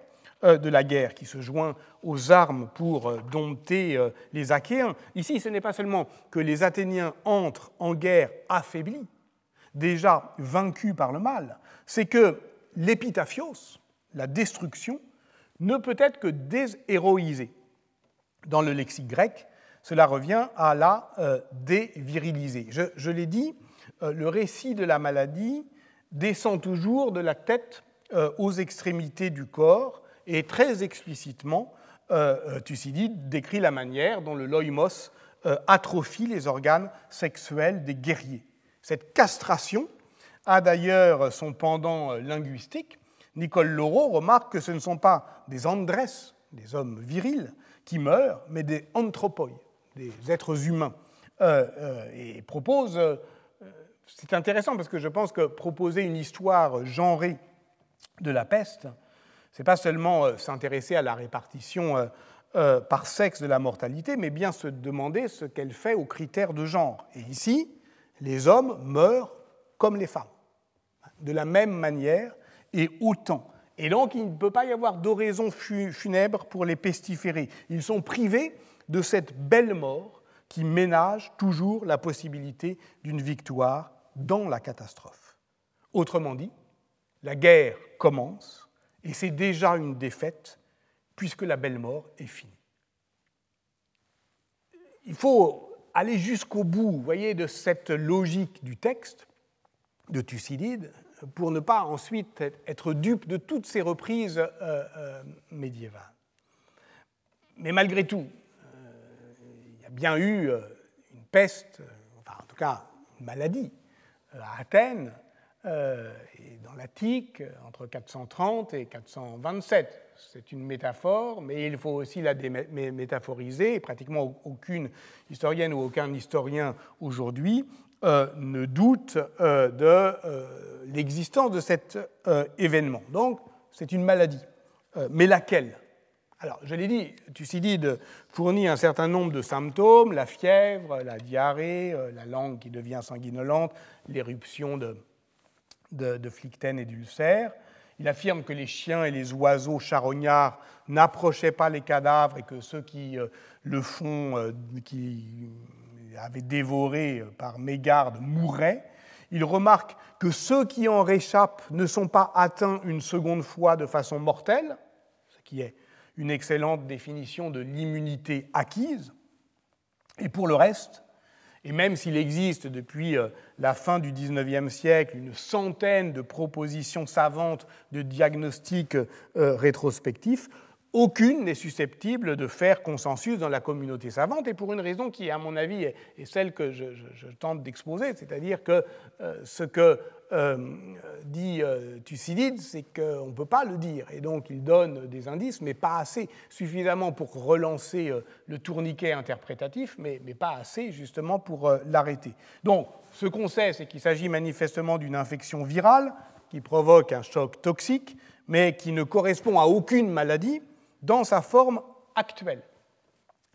S2: euh, de la guerre qui se joint aux armes pour euh, dompter euh, les Achéens. Ici, ce n'est pas seulement que les Athéniens entrent en guerre affaiblis, déjà vaincus par le mal, c'est que l'épitaphios, la destruction, ne peut être que déshéroïsée. Dans le lexique grec, cela revient à la déviriliser. Je l'ai dit, le récit de la maladie descend toujours de la tête aux extrémités du corps et très explicitement, euh, euh, Thucydide décrit la manière dont le loïmos euh, atrophie les organes sexuels des guerriers. Cette castration a d'ailleurs son pendant linguistique. Nicole Laureau remarque que ce ne sont pas des andres, des hommes virils, qui meurent, mais des anthropoi, des êtres humains. et propose, c'est intéressant parce que je pense que proposer une histoire genrée de la peste, n'est pas seulement euh, s'intéresser à la répartition euh, euh, par sexe de la mortalité, mais bien se demander ce qu'elle fait aux critères de genre. Et ici, les hommes meurent comme les femmes, de la même manière et autant. Et donc, il ne peut pas y avoir d'oraison funèbre pour les pestiférer. Ils sont privés de cette belle mort qui ménage toujours la possibilité d'une victoire dans la catastrophe. Autrement dit, la guerre commence et c'est déjà une défaite, puisque la belle mort est finie. Il faut aller jusqu'au bout, voyez, de cette logique du texte de Thucydide, pour ne pas ensuite être dupe de toutes ces reprises euh, euh, médiévales. Mais malgré tout, euh, il y a bien eu une peste, enfin en tout cas une maladie à Athènes, euh, et dans l'Attique, entre 430 et 427. C'est une métaphore, mais il faut aussi la métaphoriser. pratiquement aucune historienne ou aucun historien aujourd'hui euh, ne doute euh, de l'existence de cet événement. Donc, c'est une maladie. mais laquelle? Alors, je l'ai dit, Thucydide fournit un certain nombre de symptômes, la fièvre, la diarrhée, euh, la langue qui devient sanguinolente, l'éruption de, de, et d'ulcères. Il affirme que les chiens et les oiseaux charognards n'approchaient pas les cadavres et que ceux qui euh, le font, euh, qui avaient dévoré par mégarde, mourraient. Il remarque que ceux qui en réchappent ne sont pas atteints une seconde fois de façon mortelle, ce qui est une excellente définition de l'immunité acquise. Et pour le reste, et même s'il existe depuis euh, la fin du XIXe siècle une centaine de propositions savantes de diagnostic euh, rétrospectif, aucune n'est susceptible de faire consensus dans la communauté savante, et pour une raison qui, à mon avis, est, celle que je, tente d'exposer, c'est-à-dire que euh, ce que dit euh, Thucydide, c'est qu'on ne peut pas le dire, et donc il donne des indices, mais pas assez, suffisamment pour relancer le tourniquet interprétatif, mais, mais, pas assez justement pour l'arrêter. Donc, ce qu'on sait, c'est qu'il s'agit manifestement d'une infection virale qui provoque un choc toxique, mais qui ne correspond à aucune maladie, dans sa forme actuelle.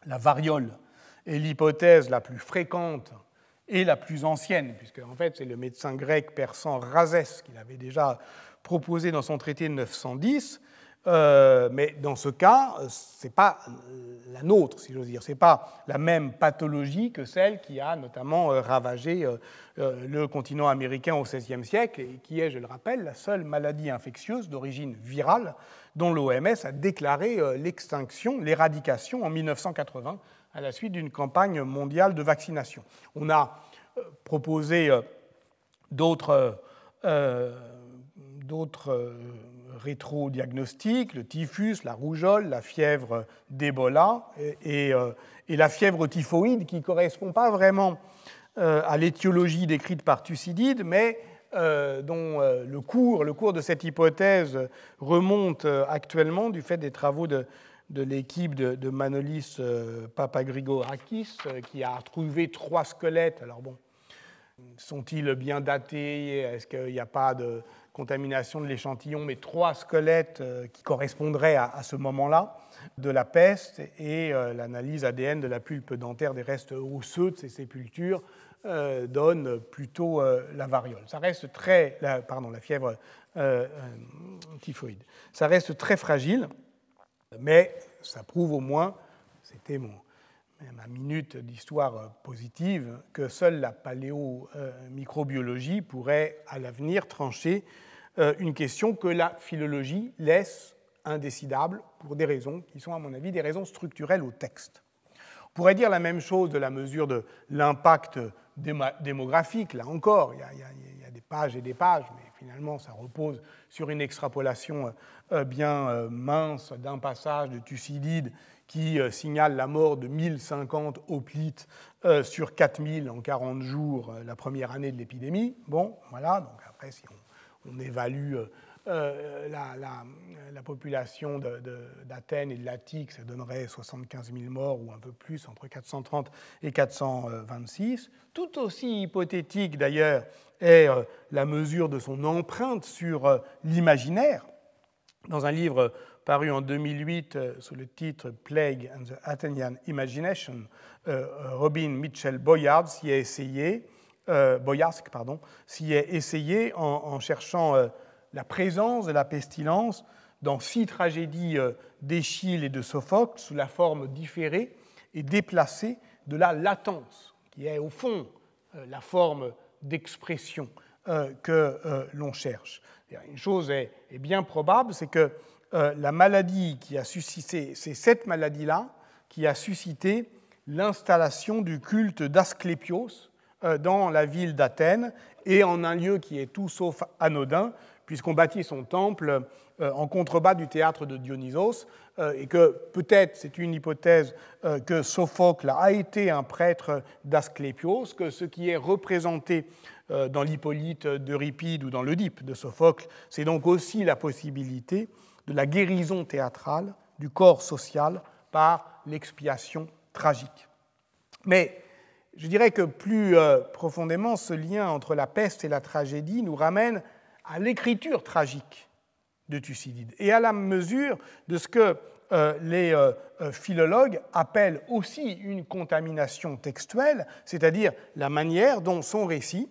S2: La variole est l'hypothèse la plus fréquente et la plus ancienne, puisque en fait c'est le médecin grec persan Rhazès qui l'avait déjà proposé dans son traité de 910, euh, mais dans ce cas, ce n'est pas la nôtre, si j'ose dire. Ce n'est pas la même pathologie que celle qui a notamment euh, ravagé euh, le continent américain au XVIe siècle et qui est, je le rappelle, la seule maladie infectieuse d'origine virale dont l'OMS a déclaré l'extinction, l'éradication en 1980 à la suite d'une campagne mondiale de vaccination. On a proposé d'autres d'autres rétro-diagnostics, le typhus, la rougeole, la fièvre d'Ebola et, euh, la fièvre typhoïde qui ne correspond pas vraiment euh, à l'étiologie décrite par Thucydide, mais euh, dont le, cours, le cours de cette hypothèse remonte actuellement du fait des travaux de, l'équipe de, Manolis Papagrigorakis, qui a trouvé trois squelettes. Alors bon, sont-ils bien datés? Est-ce qu'il n'y a pas de contamination de l'échantillon, mais trois squelettes euh, qui correspondraient à, ce moment-là de la peste et euh, l'analyse ADN de la pulpe dentaire des restes osseux de ces sépultures euh, donne plutôt la variole. Ça reste très, pardon, la fièvre typhoïde. Ça reste très fragile, mais ça prouve au moins, c'était ma minute d'histoire positive, que seule la paléomicrobiologie pourrait à l'avenir trancher euh, une question que la philologie laisse indécidable pour des raisons qui sont, à mon avis, des raisons structurelles au texte. On pourrait dire la même chose de la mesure de l'impact démographique. Là encore, il y, a, des pages et des pages, finalement, ça repose sur une extrapolation euh, bien euh, mince d'un passage de Thucydide qui signale la mort de 1050 hoplites sur 4000 en 40 jours la première année de l'épidémie. Bon, voilà, donc après, si on évalue euh, euh, la, population d'Athènes et de l'Attique, ça donnerait 75 000 morts ou un peu plus, entre 430 et 426. Tout aussi hypothétique d'ailleurs est euh, la mesure de son empreinte sur l'imaginaire. Dans un livre paru en 2008 sous le titre Plague and the Athenian Imagination, Robin Mitchell Boyard s'y a essayé euh, pardon, s'y est essayé en, cherchant euh, la présence de la pestilence dans six tragédies euh, d'Échille et de Sophocle sous la forme différée et déplacée de la latence, qui est au fond euh, la forme d'expression que l'on cherche. Une chose est, bien probable, c'est que la maladie qui a suscité, c'est cette maladie-là qui a suscité l'installation du culte d'Asclépios, euh, dans la ville d'Athènes et en un lieu qui est tout sauf anodin, puisqu'on bâtit son temple euh, en contrebas du théâtre de Dionysos, euh, et que peut-être, c'est une hypothèse, que Sophocle a été un prêtre d'Asclépios, que ce qui est représenté dans l'Hippolyte d'Euripide ou dans l'Oedipe de Sophocle, c'est donc aussi la possibilité de la guérison théâtrale du corps social par l'expiation tragique. Mais je dirais que plus euh, profondément, ce lien entre la peste et la tragédie nous ramène à l'écriture tragique de Thucydide et à la mesure de ce que les philologues appellent aussi une contamination textuelle, c'est-à-dire la manière dont son récit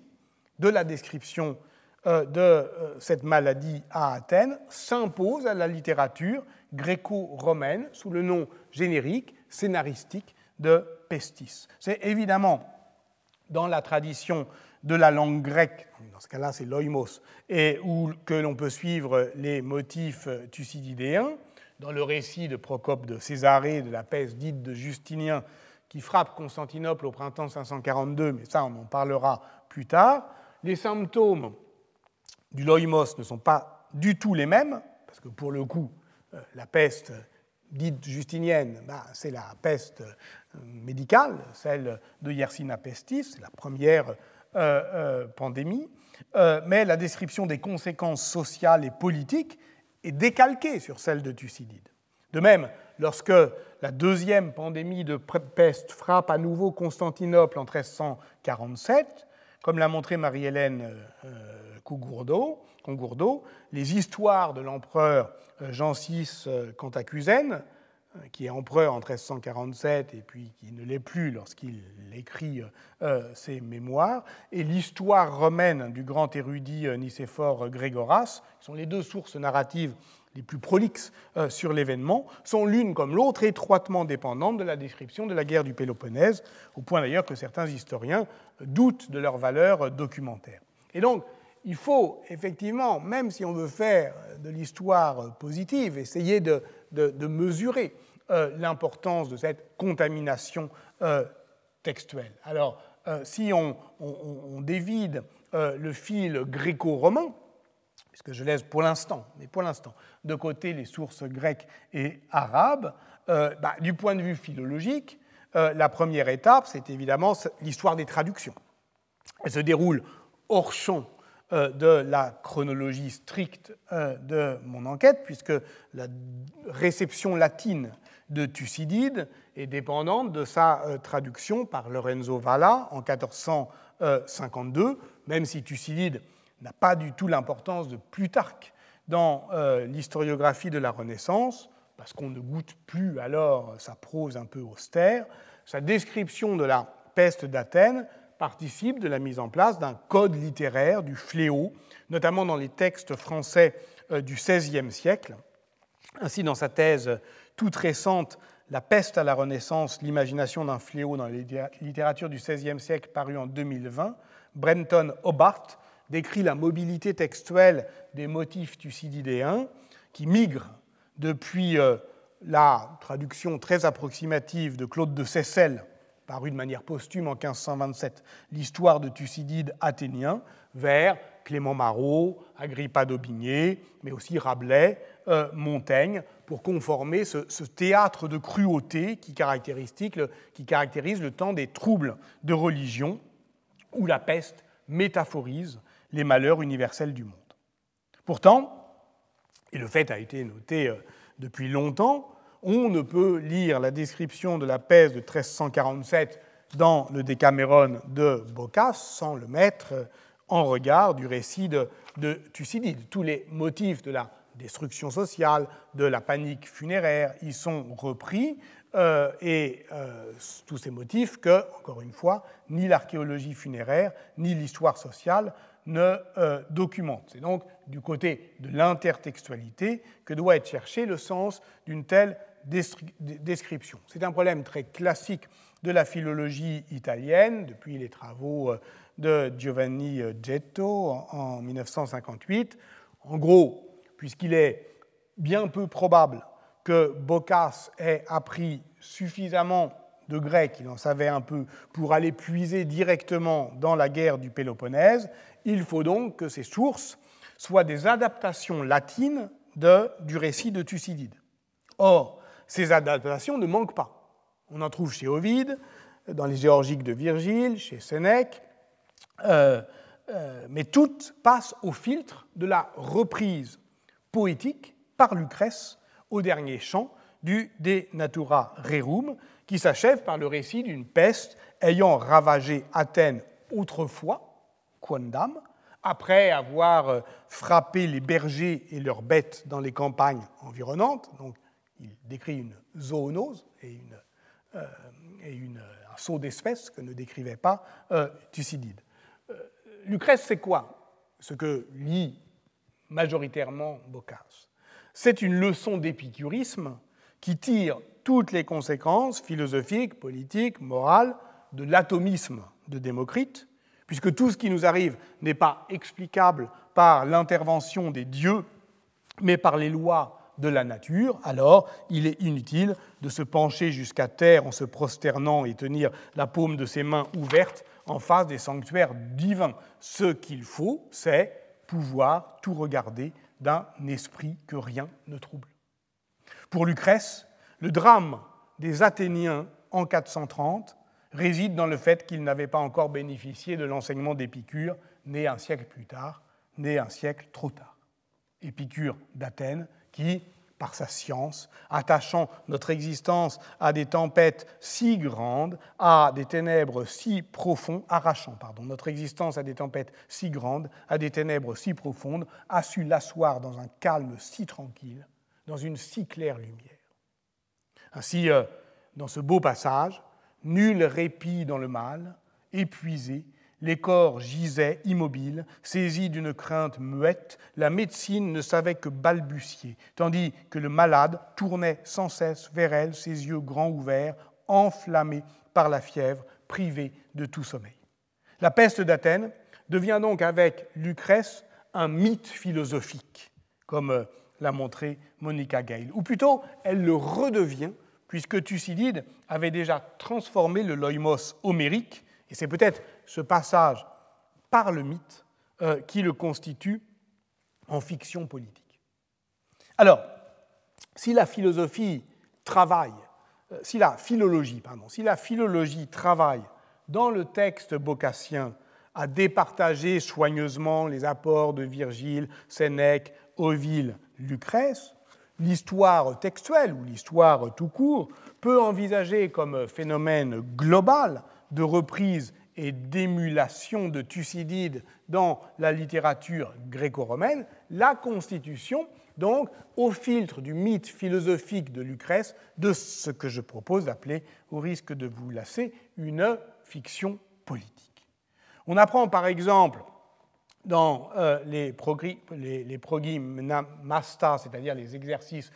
S2: de la description de cette maladie à Athènes s'impose à la littérature gréco-romaine sous le nom générique, scénaristique de pestis. C'est évidemment dans la tradition de la langue grecque, dans ce cas-là c'est l'oïmos, et où que l'on peut suivre les motifs thucydidéens, dans le récit de Procope de Césarée de la peste dite de Justinien qui frappe Constantinople au printemps 542, mais ça on en parlera plus tard. Les symptômes du loïmos ne sont pas du tout les mêmes, parce que pour le coup, euh, la peste dite justinienne, bah, c'est la peste euh, médicale, celle de Yersinia pestis, c'est la première pandémie, mais la description des conséquences sociales et politiques est décalquée sur celle de Thucydide. De même, lorsque la deuxième pandémie de peste frappe à nouveau Constantinople en 1347, comme l'a montré Marie-Hélène Cougourdeau, les histoires de l'empereur euh, Jean VI euh, Cantacuzène, euh, qui est empereur en 1347 et puis qui ne l'est plus lorsqu'il écrit ses mémoires, et l'histoire romaine du grand érudit Nicéphore Grégoras, qui sont les deux sources narratives les plus prolixes sur l'événement, sont l'une comme l'autre étroitement dépendantes de la description de la guerre du Péloponnèse, au point d'ailleurs que certains historiens doutent de leur valeur documentaire. Et donc, il faut effectivement, même si on veut faire de l'histoire positive, essayer de, mesurer euh, l'importance de cette contamination euh, textuelle. Alors, euh, si on, dévide le fil gréco-romain, puisque je laisse pour l'instant, mais pour l'instant, de côté les sources grecques et arabes, bah, du point de vue philologique, la première étape, c'est évidemment l'histoire des traductions. Elle se déroule hors champ de la chronologie stricte euh, de mon enquête, puisque la réception latine de Thucydide est dépendante de sa euh, traduction par Lorenzo Valla en 1452, même si Thucydide n'a pas du tout l'importance de Plutarque dans l'historiographie de la Renaissance, parce qu'on ne goûte plus alors sa prose un peu austère, sa description de la peste d'Athènes participe de la mise en place d'un code littéraire du fléau, notamment dans les textes français euh, du XVIe siècle. Ainsi, dans sa thèse toute récente, La peste à la Renaissance, l'imagination d'un fléau dans la littérature du XVIe siècle, parue en 2020, Brenton Hobart décrit la mobilité textuelle des motifs thucydidéens qui migrent depuis euh, la traduction très approximative de Claude de Seyssel paru de manière posthume en 1527, l'histoire de Thucydide athénien, vers Clément Marot, Agrippa d'Aubigné, mais aussi Rabelais, euh, Montaigne, pour conformer ce, théâtre de cruauté qui caractérise, le temps des troubles de religion, où la peste métaphorise les malheurs universels du monde. Pourtant, et le fait a été noté euh, depuis longtemps, on ne peut lire la description de la peste de 1347 dans le Décaméron de Boccace sans le mettre en regard du récit de, Thucydide. Tous les motifs de la destruction sociale, de la panique funéraire y sont repris, euh, et euh, tous ces motifs que, encore une fois, ni l'archéologie funéraire, ni l'histoire sociale ne euh, documentent. C'est donc du côté de l'intertextualité que doit être cherché le sens d'une telle description. C'est un problème très classique de la philologie italienne, depuis les travaux euh, de Giovanni euh, Getto en 1958. En gros, puisqu'il est bien peu probable que Boccace ait appris suffisamment de grec, il en savait un peu, pour aller puiser directement dans la guerre du Péloponnèse, il faut donc que ces sources soient des adaptations latines de, du récit de Thucydide. Or, ces adaptations ne manquent pas. On en trouve chez Ovide, dans les géorgiques de Virgile, chez Sénèque, euh, euh, mais toutes passent au filtre de la reprise poétique par Lucrèce au dernier chant du De Natura Rerum, qui s'achève par le récit d'une peste ayant ravagé Athènes autrefois, quondam, après avoir euh, frappé les bergers et leurs bêtes dans les campagnes environnantes, Il décrit une zoonose et, euh, un saut d'espèces que ne décrivait pas euh, Thucydide. Lucrèce, c'est quoi? Ce que lit majoritairement Boccace. C'est une leçon d'épicurisme qui tire toutes les conséquences philosophiques, politiques, morales de l'atomisme de Démocrite, puisque tout ce qui nous arrive n'est pas explicable par l'intervention des dieux, mais par les lois de la nature, alors il est inutile de se pencher jusqu'à terre en se prosternant et tenir la paume de ses mains ouvertes en face des sanctuaires divins. Ce qu'il faut, c'est pouvoir tout regarder d'un esprit que rien ne trouble. Pour Lucrèce, le drame des Athéniens en 430 réside dans le fait qu'ils n'avaient pas encore bénéficié de l'enseignement d'Épicure, né un siècle plus tard, né un siècle trop tard. Épicure d'Athènes, qui, par sa science, attachant notre existence à des tempêtes si grandes, à des ténèbres si profondes, arrachant pardon, notre existence à des tempêtes si grandes, à des ténèbres si profondes, a su l'asseoir dans un calme si tranquille, dans une si claire lumière. Ainsi, euh, dans ce beau passage, nul répit dans le mal, épuisé, les corps gisaient immobiles, saisis d'une crainte muette, la médecine ne savait que balbutier, tandis que le malade tournait sans cesse vers elle, ses yeux grands ouverts, enflammés par la fièvre, privé de tout sommeil. La peste d'Athènes devient donc avec Lucrèce un mythe philosophique, comme euh, l'a montré Monica Gale, ou plutôt elle le redevient, puisque Thucydide avait déjà transformé le loïmos homérique, et c'est peut-être ce passage par le mythe euh, qui le constitue en fiction politique. Alors, si la philosophie travaille, euh, si la philologie, pardon, si la philologie travaille dans le texte bocassien à départager soigneusement les apports de Virgile, Sénèque, Ovile, Lucrèce, l'histoire textuelle ou l'histoire tout court peut envisager comme phénomène global de reprise et d'émulation de Thucydide dans la littérature gréco-romaine, la constitution, donc, au filtre du mythe philosophique de Lucrèce, de ce que je propose d'appeler, au risque de vous lasser, une fiction politique. On apprend par exemple dans euh, les, les, les c'est-à-dire les exercices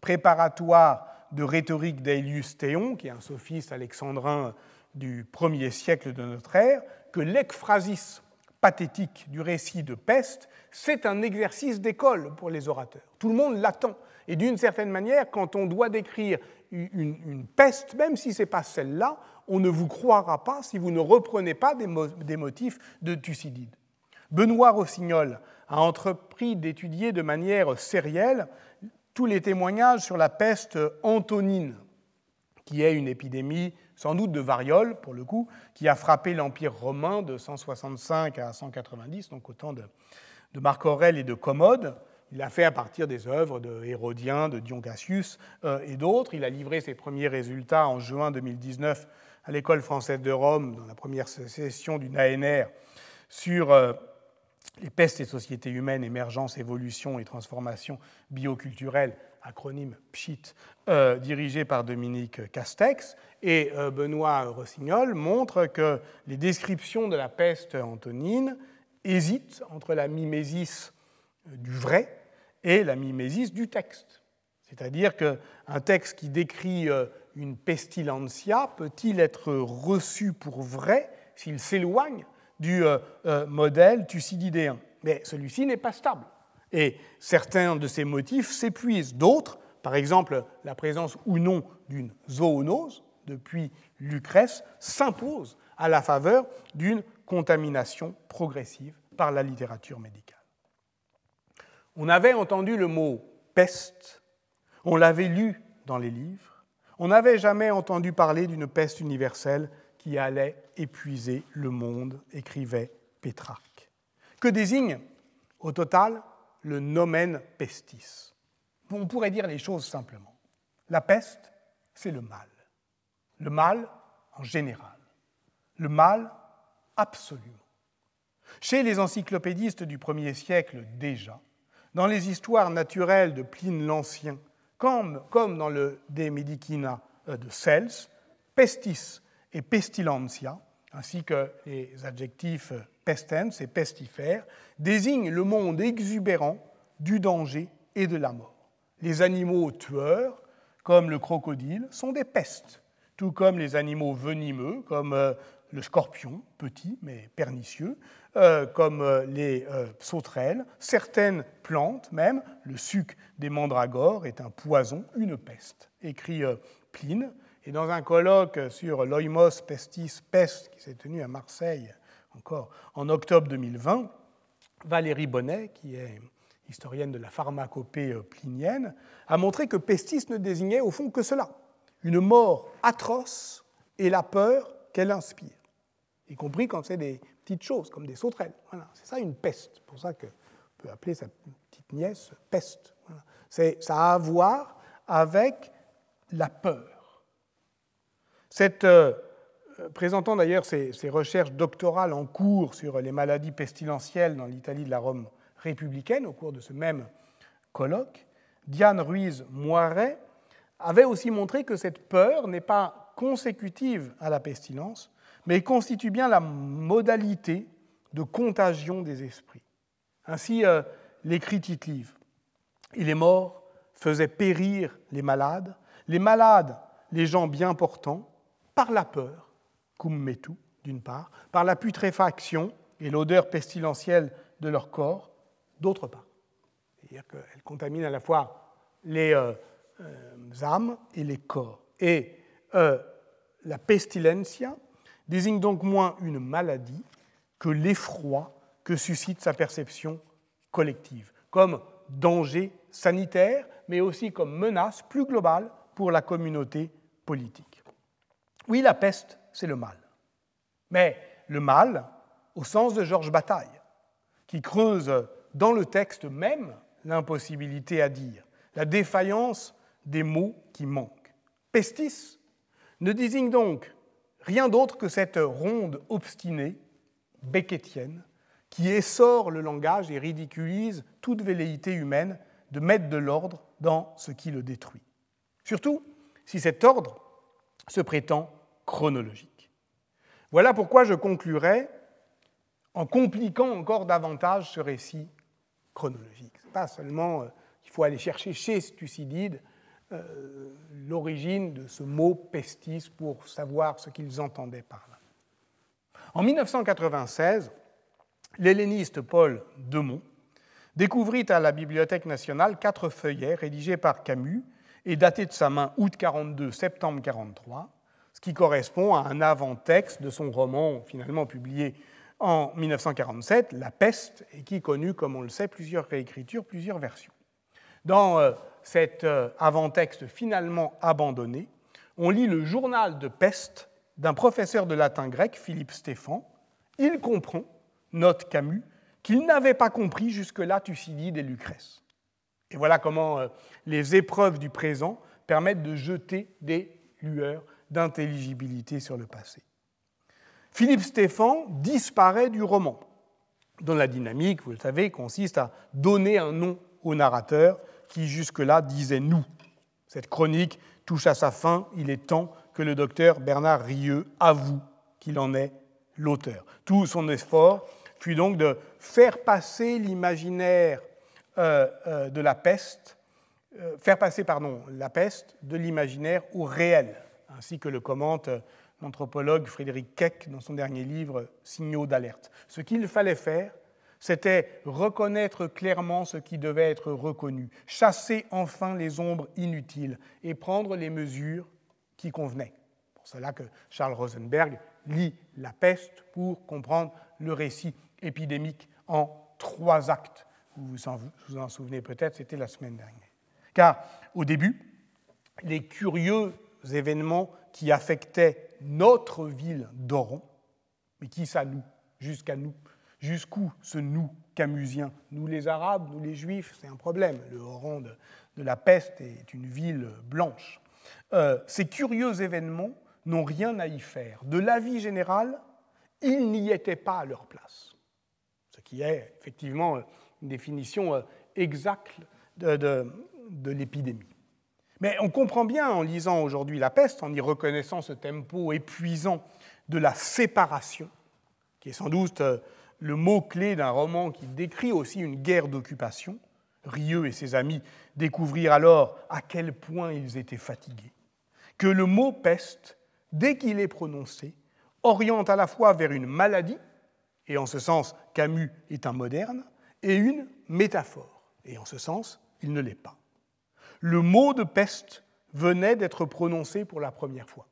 S2: préparatoires de rhétorique d'Aelius Théon, qui est un sophiste alexandrin du premier siècle de notre ère que l'ekphrasis pathétique du récit de peste, c'est un exercice d'école pour les orateurs. Tout le monde l'attend. Et d'une certaine manière, quand on doit décrire une, peste, même si ce n'est pas celle-là, on ne vous croira pas si vous ne reprenez pas des, des motifs de Thucydide. Benoît Rossignol a entrepris d'étudier de manière sérielle tous les témoignages sur la peste antonine, qui est une épidémie sans doute de variole, pour le coup, qui a frappé l'Empire romain de 165 à 190, donc au de, Marc Aurèle et de Commode. Il l'a fait à partir des œuvres de Hérodien, de Dion Cassius euh, et d'autres. Il a livré ses premiers résultats en juin 2019 à l'École française de Rome, dans la première session d'une ANR, sur euh, les pestes et sociétés humaines, émergence, évolution et transformation bioculturelle acronyme PSHIT, euh, dirigé par Dominique Castex, et euh, Benoît Rossignol montre que les descriptions de la peste antonine hésitent entre la mimésis du vrai et la mimésis du texte. C'est-à-dire qu'un texte qui décrit euh, une pestilentia peut-il être reçu pour vrai s'il s'éloigne du modèle thucydidéen? Mais celui-ci n'est pas stable. Et certains de ces motifs s'épuisent. D'autres, par exemple la présence ou non d'une zoonose, depuis Lucrèce, s'imposent à la faveur d'une contamination progressive par la littérature médicale. On avait entendu le mot peste, on l'avait lu dans les livres, on n'avait jamais entendu parler d'une peste universelle qui allait épuiser le monde, écrivait Pétrarque. Que désigne, au total, le nomen pestis. On pourrait dire les choses simplement. La peste, c'est le mal. Le mal en général. Le mal absolument. Chez les encyclopédistes du premier siècle déjà, dans les histoires naturelles de Pline l'Ancien, comme, comme dans le De Medicina euh, de Cels, pestis et pestilentia, ainsi que les adjectifs pestens et pestifères, désignent le monde exubérant du danger et de la mort. Les animaux tueurs, comme le crocodile, sont des pestes, tout comme les animaux venimeux, comme euh, le scorpion, petit mais pernicieux, euh, comme euh, les sauterelles, certaines plantes même, le suc des mandragores est un poison, une peste, écrit Pline. Et dans un colloque sur l'oimos pestis peste qui s'est tenu à Marseille encore en octobre 2020, Valérie Bonnet, qui est historienne de la pharmacopée euh, plinienne, a montré que pestis ne désignait au fond que cela, une mort atroce et la peur qu'elle inspire, y compris quand c'est des petites choses comme des sauterelles. Voilà, c'est ça une peste. C'est pour ça qu'on peut appeler sa petite nièce peste. Ça a à voir avec la peur. Cette, euh, présentant d'ailleurs ses, ses, recherches doctorales en cours sur les maladies pestilentielles dans l'Italie de la Rome républicaine au cours de ce même colloque, Diane Ruiz Moiret avait aussi montré que cette peur n'est pas consécutive à la pestilence, mais constitue bien la modalité de contagion des esprits. Ainsi euh, l'écrit Tite-Livre. Et les morts faisaient périr les malades, les malades, les gens bien portants, par la peur, cum metu, d'une part, par la putréfaction et l'odeur pestilentielle de leur corps, d'autre part. C'est-à-dire qu'elle contamine à la fois les euh, euh, âmes et les corps. Et euh, la pestilencia désigne donc moins une maladie que l'effroi que suscite sa perception collective, comme danger sanitaire, mais aussi comme menace plus globale pour la communauté politique. Oui, la peste, c'est le mal. Mais le mal, au sens de Georges Bataille, qui creuse dans le texte même l'impossibilité à dire, la défaillance des mots qui manquent. Pestis ne désigne donc rien d'autre que cette ronde obstinée, becquetienne, qui essore le langage et ridiculise toute velléité humaine de mettre de l'ordre dans ce qui le détruit. Surtout si cet ordre se prétend chronologique. Voilà pourquoi je conclurai en compliquant encore davantage ce récit chronologique. Ce pas seulement qu'il euh, faut aller chercher chez Thucydide euh, l'origine de ce mot pestis pour savoir ce qu'ils entendaient par là. En 1996, l'helléniste Paul Demont découvrit à la Bibliothèque nationale quatre feuillets rédigés par Camus et datés de sa main août 42, septembre 43, ce qui correspond à un avant-texte de son roman finalement publié en 1947, La peste, et qui connut, comme on le sait, plusieurs réécritures, plusieurs versions. Dans euh, cet euh, avant-texte finalement abandonné, on lit le journal de peste d'un professeur de latin grec, Philippe Stéphan. Il comprend, note Camus, qu'il n'avait pas compris jusque-là Thucydide et Lucrèce. Et voilà comment euh, les épreuves du présent permettent de jeter des lueurs d'intelligibilité sur le passé. Philippe Stéphan disparaît du roman, dont la dynamique, vous le savez, consiste à donner un nom au narrateur qui jusque-là disait nous. Cette chronique touche à sa fin, il est temps que le docteur Bernard Rieux avoue qu'il en est l'auteur. Tout son effort fut donc de faire passer l'imaginaire euh, euh, de la peste, euh, faire passer pardon, la peste de l'imaginaire au réel, ainsi que le commente l'anthropologue Frédéric Keck dans son dernier livre Signaux d'alerte. Ce qu'il fallait faire, c'était reconnaître clairement ce qui devait être reconnu, chasser enfin les ombres inutiles et prendre les mesures qui convenaient. Pour cela que Charles Rosenberg lit La peste pour comprendre le récit épidémique en trois actes. Vous vous en souvenez peut-être, c'était la semaine dernière. Car au début, les curieux événements qui affectaient notre ville d'Oron, mais qui ça nous, jusqu'à nous Jusqu'où ce nous camusien Nous les Arabes, nous les Juifs, c'est un problème. Le Oran de, la peste est une ville blanche. Euh, ces curieux événements n'ont rien à y faire. De l'avis général, ils n'y étaient pas à leur place. Ce qui est effectivement une définition euh, exacte de, de l'épidémie. Mais on comprend bien en lisant aujourd'hui La peste, en y reconnaissant ce tempo épuisant de la séparation, qui est sans doute euh, le mot-clé d'un roman qui décrit aussi une guerre d'occupation. Rieux et ses amis découvrirent alors à quel point ils étaient fatigués. Que le mot peste, dès qu'il est prononcé, oriente à la fois vers une maladie, et en ce sens Camus est un moderne, et une métaphore, et en ce sens il ne l'est pas. Le mot de peste venait d'être prononcé pour la première fois.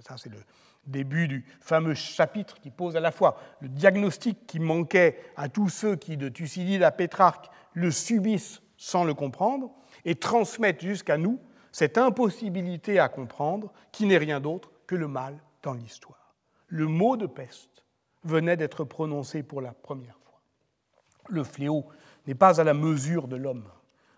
S2: Ça, c'est le début du fameux chapitre qui pose à la fois le diagnostic qui manquait à tous ceux qui, de Thucydide à Pétrarque, le subissent sans le comprendre, et transmettent jusqu'à nous cette impossibilité à comprendre qui n'est rien d'autre que le mal dans l'histoire. Le mot de peste venait d'être prononcé pour la première. Le fléau n'est pas à la mesure de l'homme.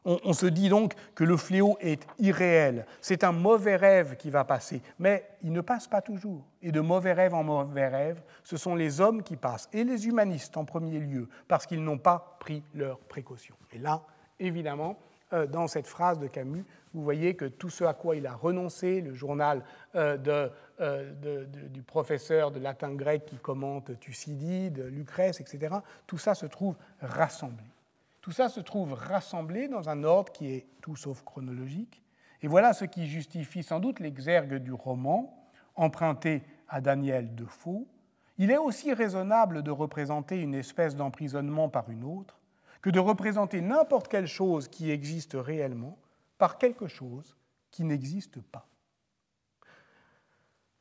S2: On, se dit donc que le fléau est irréel. C'est un mauvais rêve qui va passer, mais il ne passe pas toujours. Et de mauvais rêve en mauvais rêve, ce sont les hommes qui passent, et les humanistes en premier lieu, parce qu'ils n'ont pas pris leurs précautions. Et là, évidemment, euh, dans cette phrase de Camus, vous voyez que tout ce à quoi il a renoncé, le journal euh, du professeur de latin-grec qui commente Thucydide, Lucrèce, etc., tout ça se trouve rassemblé. Tout ça se trouve rassemblé dans un ordre qui est tout sauf chronologique. Et voilà ce qui justifie sans doute l'exergue du roman, emprunté à Daniel Defoe. Il est aussi raisonnable de représenter une espèce d'emprisonnement par une autre que de représenter n'importe quelle chose qui existe réellement par quelque chose qui n'existe pas.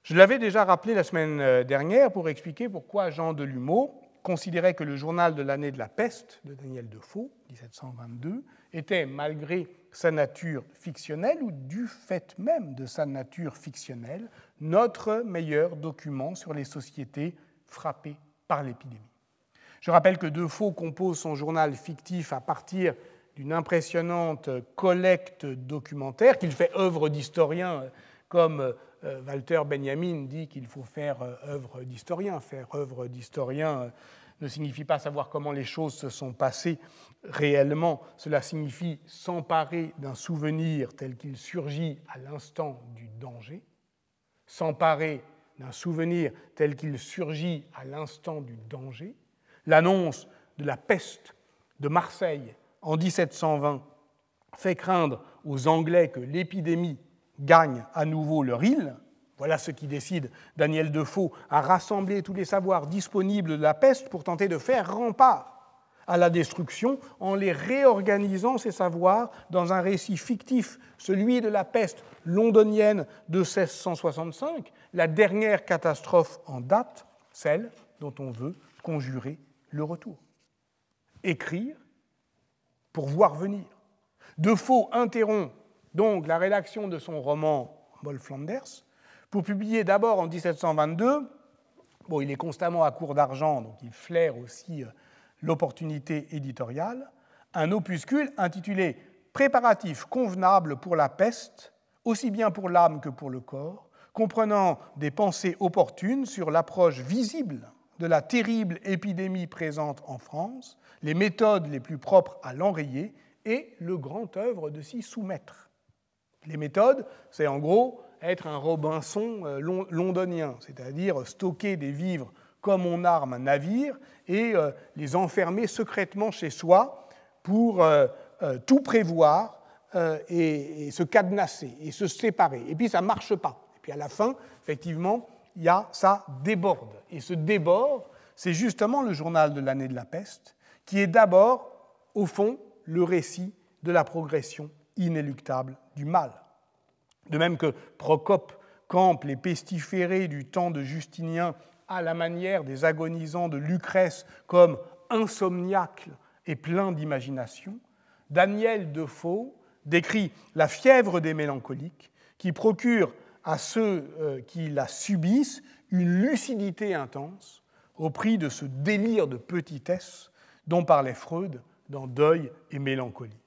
S2: Je l'avais déjà rappelé la semaine euh, dernière pour expliquer pourquoi Jean Delumeau considérait que le journal de l'année de la peste de Daniel Defoe, 1722, était, malgré sa nature fictionnelle ou du fait même de sa nature fictionnelle, notre meilleur document sur les sociétés frappées par l'épidémie. Je rappelle que Defoe compose son journal fictif à partir d'une impressionnante collecte documentaire qu'il fait œuvre d'historien, comme euh, Walter Benjamin dit qu'il faut faire euh, œuvre d'historien. Faire œuvre d'historien euh, ne signifie pas savoir comment les choses se sont passées réellement, cela signifie s'emparer d'un souvenir tel qu'il surgit à l'instant du danger, s'emparer d'un souvenir tel qu'il surgit à l'instant du danger. L'annonce de la peste de Marseille en 1720 fait craindre aux Anglais que l'épidémie gagne à nouveau leur île. Voilà ce qui décide Daniel Defoe à rassembler tous les savoirs disponibles de la peste pour tenter de faire rempart à la destruction en les réorganisant, ces savoirs, dans un récit fictif, celui de la peste londonienne de 1665, la dernière catastrophe en date, celle dont on veut conjurer le retour. Écrire pour voir venir. Defoe interrompt donc la rédaction de son roman Moll Flanders pour publier d'abord en 1722, bon, il est constamment à court d'argent, donc il flaire aussi euh, l'opportunité éditoriale, un opuscule intitulé Préparatifs convenables pour la peste, aussi bien pour l'âme que pour le corps, comprenant des pensées opportunes sur l'approche visible de la terrible épidémie présente en France, les méthodes les plus propres à l'enrayer et le grand œuvre de s'y soumettre. Les méthodes, c'est en gros être un Robinson euh, londonien, c'est-à-dire stocker des vivres comme on arme un navire et euh, les enfermer secrètement chez soi pour euh, tout prévoir et, se cadenasser et se séparer. Et puis ça ne marche pas. Et puis à la fin, effectivement, il y a, ça déborde. Et ce débord, c'est justement le journal de l'année de la peste, qui est d'abord, au fond, le récit de la progression inéluctable du mal. De même que Procope campe les pestiférés du temps de Justinien à la manière des agonisants de Lucrèce comme insomniaques et pleins d'imagination, Daniel Defoe décrit la fièvre des mélancoliques qui procure à ceux euh, qui la subissent une lucidité intense au prix de ce délire de petitesse dont parlait Freud dans Deuil et Mélancolie.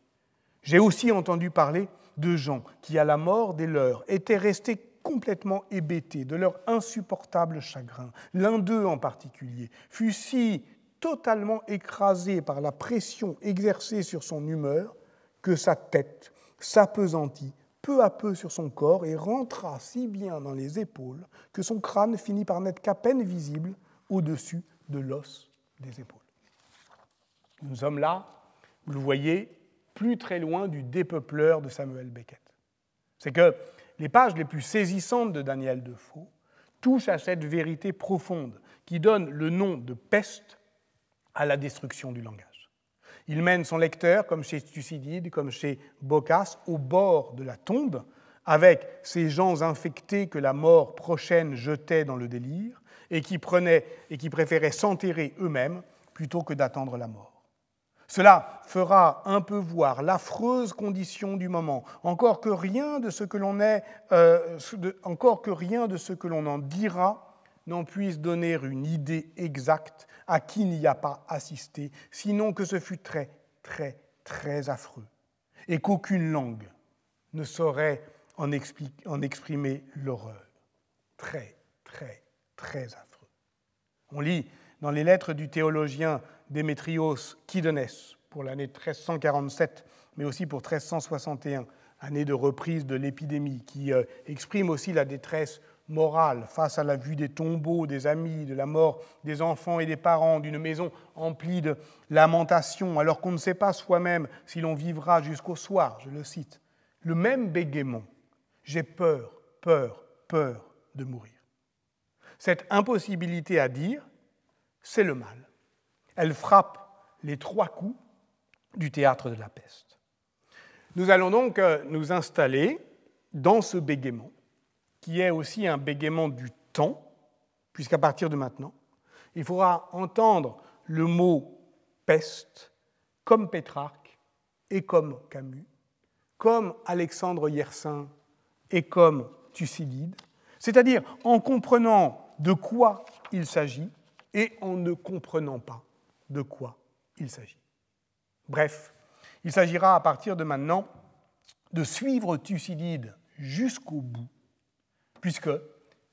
S2: J'ai aussi entendu parler de gens qui, à la mort des leurs, étaient restés complètement hébétés de leur insupportable chagrin. L'un d'eux en particulier fut si totalement écrasé par la pression exercée sur son humeur que sa tête s'apesantit peu à peu sur son corps et rentra si bien dans les épaules que son crâne finit par n'être qu'à peine visible au-dessus de l'os des épaules. Nous sommes là, vous le voyez, plus très loin du dépeupleur de Samuel Beckett. C'est que les pages les plus saisissantes de Daniel Defoe touchent à cette vérité profonde qui donne le nom de peste à la destruction du langage. Il mène son lecteur, comme chez Thucydide, comme chez Boccace, au bord de la tombe, avec ces gens infectés que la mort prochaine jetait dans le délire et qui, prenaient, et qui préféraient s'enterrer eux-mêmes plutôt que d'attendre la mort. Cela fera un peu voir l'affreuse condition du moment, encore que rien de ce que l'on en dira n'en puisse donner une idée exacte à qui n'y a pas assisté, sinon que ce fut très, très, très affreux, et qu'aucune langue ne saurait en exprimer l'horreur. Très, très, très affreux. On lit dans les lettres du théologien Démétrios Kidonès pour l'année 1347, mais aussi pour 1361, année de reprise de l'épidémie, qui euh, exprime aussi la détresse morale face à la vue des tombeaux, des amis, de la mort des enfants et des parents, d'une maison emplie de lamentations, alors qu'on ne sait pas soi-même si l'on vivra jusqu'au soir, je le cite. Le même bégaiement, j'ai peur, peur, peur de mourir. Cette impossibilité à dire, c'est le mal. Elle frappe les trois coups du théâtre de la peste. Nous allons donc euh, nous installer dans ce bégaiement qui est aussi un bégaiement du temps, puisqu'à partir de maintenant, il faudra entendre le mot peste comme Pétrarque et comme Camus, comme Alexandre Yersin et comme Thucydide, c'est-à-dire en comprenant de quoi il s'agit et en ne comprenant pas de quoi il s'agit. Bref, il s'agira à partir de maintenant de suivre Thucydide jusqu'au bout puisque,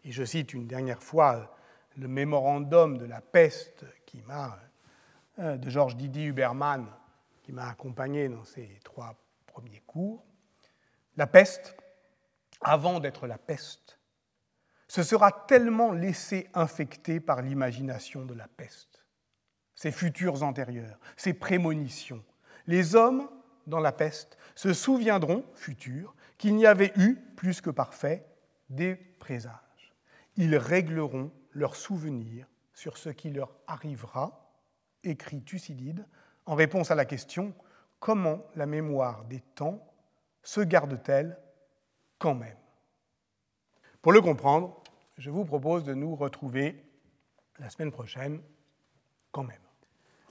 S2: et je cite une dernière fois le mémorandum de la peste qui m'a, euh, de Georges Didier Huberman, qui m'a accompagné dans ces trois premiers cours, la peste, avant d'être la peste, se sera tellement laissé infecter par l'imagination de la peste, ses futurs antérieurs, ses prémonitions. Les hommes, dans la peste, se souviendront, futurs, qu'il n'y avait eu, plus que parfait, des présages. Ils régleront leurs souvenirs sur ce qui leur arrivera, écrit Thucydide, en réponse à la question comment la mémoire des temps se garde-t-elle quand même? Pour le comprendre, je vous propose de nous retrouver la semaine prochaine quand même.